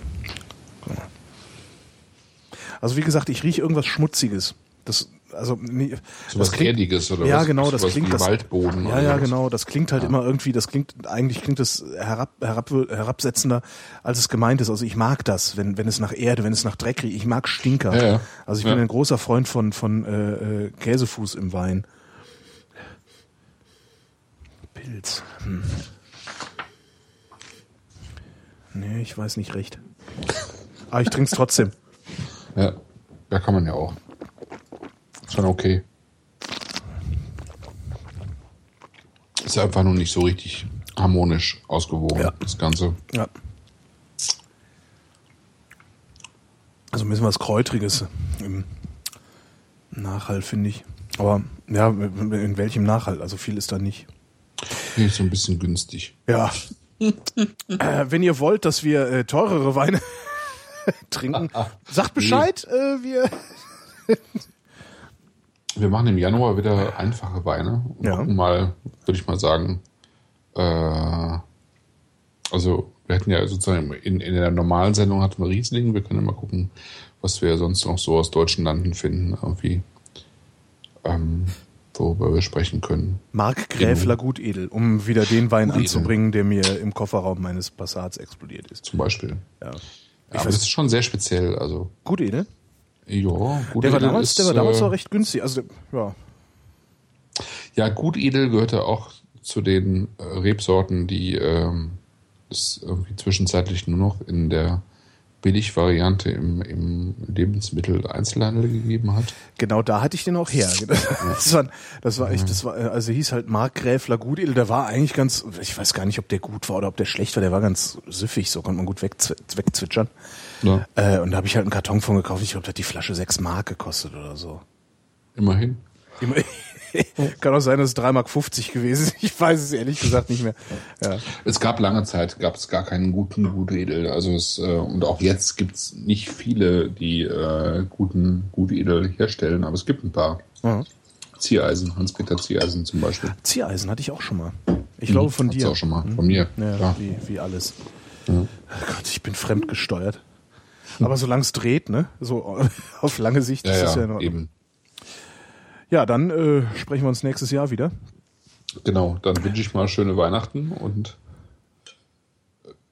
Also wie gesagt, ich rieche irgendwas Schmutziges. Das, also so was klingt, Erdiges oder ja was, genau das klingt das Waldboden ja ja genau das klingt halt ja. immer irgendwie das klingt eigentlich klingt es herab, herab herabsetzender als es gemeint ist also ich mag das wenn wenn es nach Erde wenn es nach Dreck riecht ich mag Stinker ja, ja. also ich bin ein großer Freund von von äh, äh, Käsefuß im Wein Pilz hm. Nee, ich weiß nicht recht. Aber ich trinke es trotzdem. Ja, ja, kann man ja auch. Ist schon okay. Ist einfach nur nicht so richtig harmonisch ausgewogen, ja. das Ganze. Ja. Also ein bisschen was Kräutriges im Nachhall, finde ich. Aber ja, in welchem Nachhall? Also viel ist da nicht. Nee, so ein bisschen günstig. Ja, äh, wenn ihr wollt, dass wir äh, teurere Weine trinken, sagt Bescheid. Nee. Äh, wir wir machen im Januar wieder einfache Weine und ja. gucken mal, würde ich mal sagen. Äh, also wir hätten ja sozusagen in, in der normalen Sendung hatten wir Riesling. Wir können mal gucken, was wir sonst noch so aus deutschen Landen finden. Irgendwie. Ähm, worüber wir sprechen können. Mark Gräfler Gutedel, um wieder den Wein Gutedel. anzubringen, der mir im Kofferraum meines Passats explodiert ist. Zum Beispiel. Ja. ja aber das ist schon sehr speziell. Also. Gutedel? Ja, Gutedel der war damals, ist, der war damals äh, auch recht günstig. Also, ja. Ja, Gutedel gehörte auch zu den äh, Rebsorten, die ähm, es irgendwie zwischenzeitlich nur noch in der Billigvariante im, im Lebensmitteleinzelhandel gegeben hat. Genau, da hatte ich den auch her. Das war, das war echt, das war, also hieß halt Mark Gräfler Gutedel, der war eigentlich ganz, ich weiß gar nicht, ob der gut war oder ob der schlecht war, der war ganz süffig, so konnte man gut wegzwitschern. Ja. Äh, und da habe ich halt einen Karton von gekauft, ich glaube, da hat die Flasche sechs Mark gekostet oder so. Immerhin. Immerhin. Kann auch sein, dass es 3,50 Mark gewesen ist. Ich weiß es ehrlich gesagt nicht mehr. Ja. Es gab lange Zeit, gab es gar keinen guten Gutedel. Also es, äh, und auch jetzt gibt es nicht viele, die äh, guten Gutedel herstellen, aber es gibt ein paar. Mhm. Ziereisen, Hans-Peter Ziereisen zum Beispiel. Ziereisen hatte ich auch schon mal. Ich glaube von dir. auch schon mal, von mir. Ja, wie, wie alles. Ja. Oh Gott, ich bin fremdgesteuert. Aber solange es dreht, ne? So auf lange Sicht ja, ist es ja, ja eben. Ja, dann äh, sprechen wir uns nächstes Jahr wieder. Genau, dann wünsche ich mal schöne Weihnachten und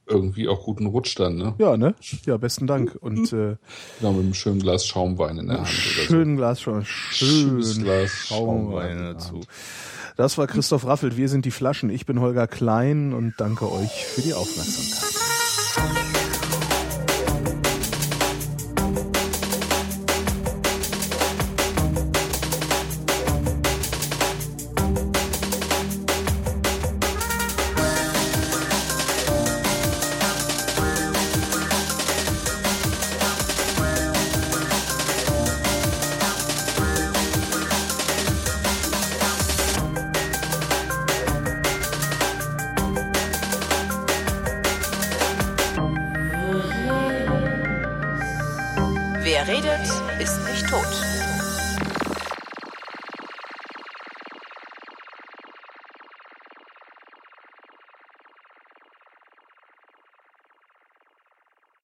irgendwie auch guten Rutsch dann, ne? Ja, ne? Ja, besten Dank. Und äh, genau, mit einem schönen Glas Schaumwein in der Hand. Schönen so. Glas Schaumwein. Schön Glas Schaumwein dazu. Das war Christoph Raffelt. Wir sind die Flaschen. Ich bin Holger Klein und danke euch für die Aufmerksamkeit.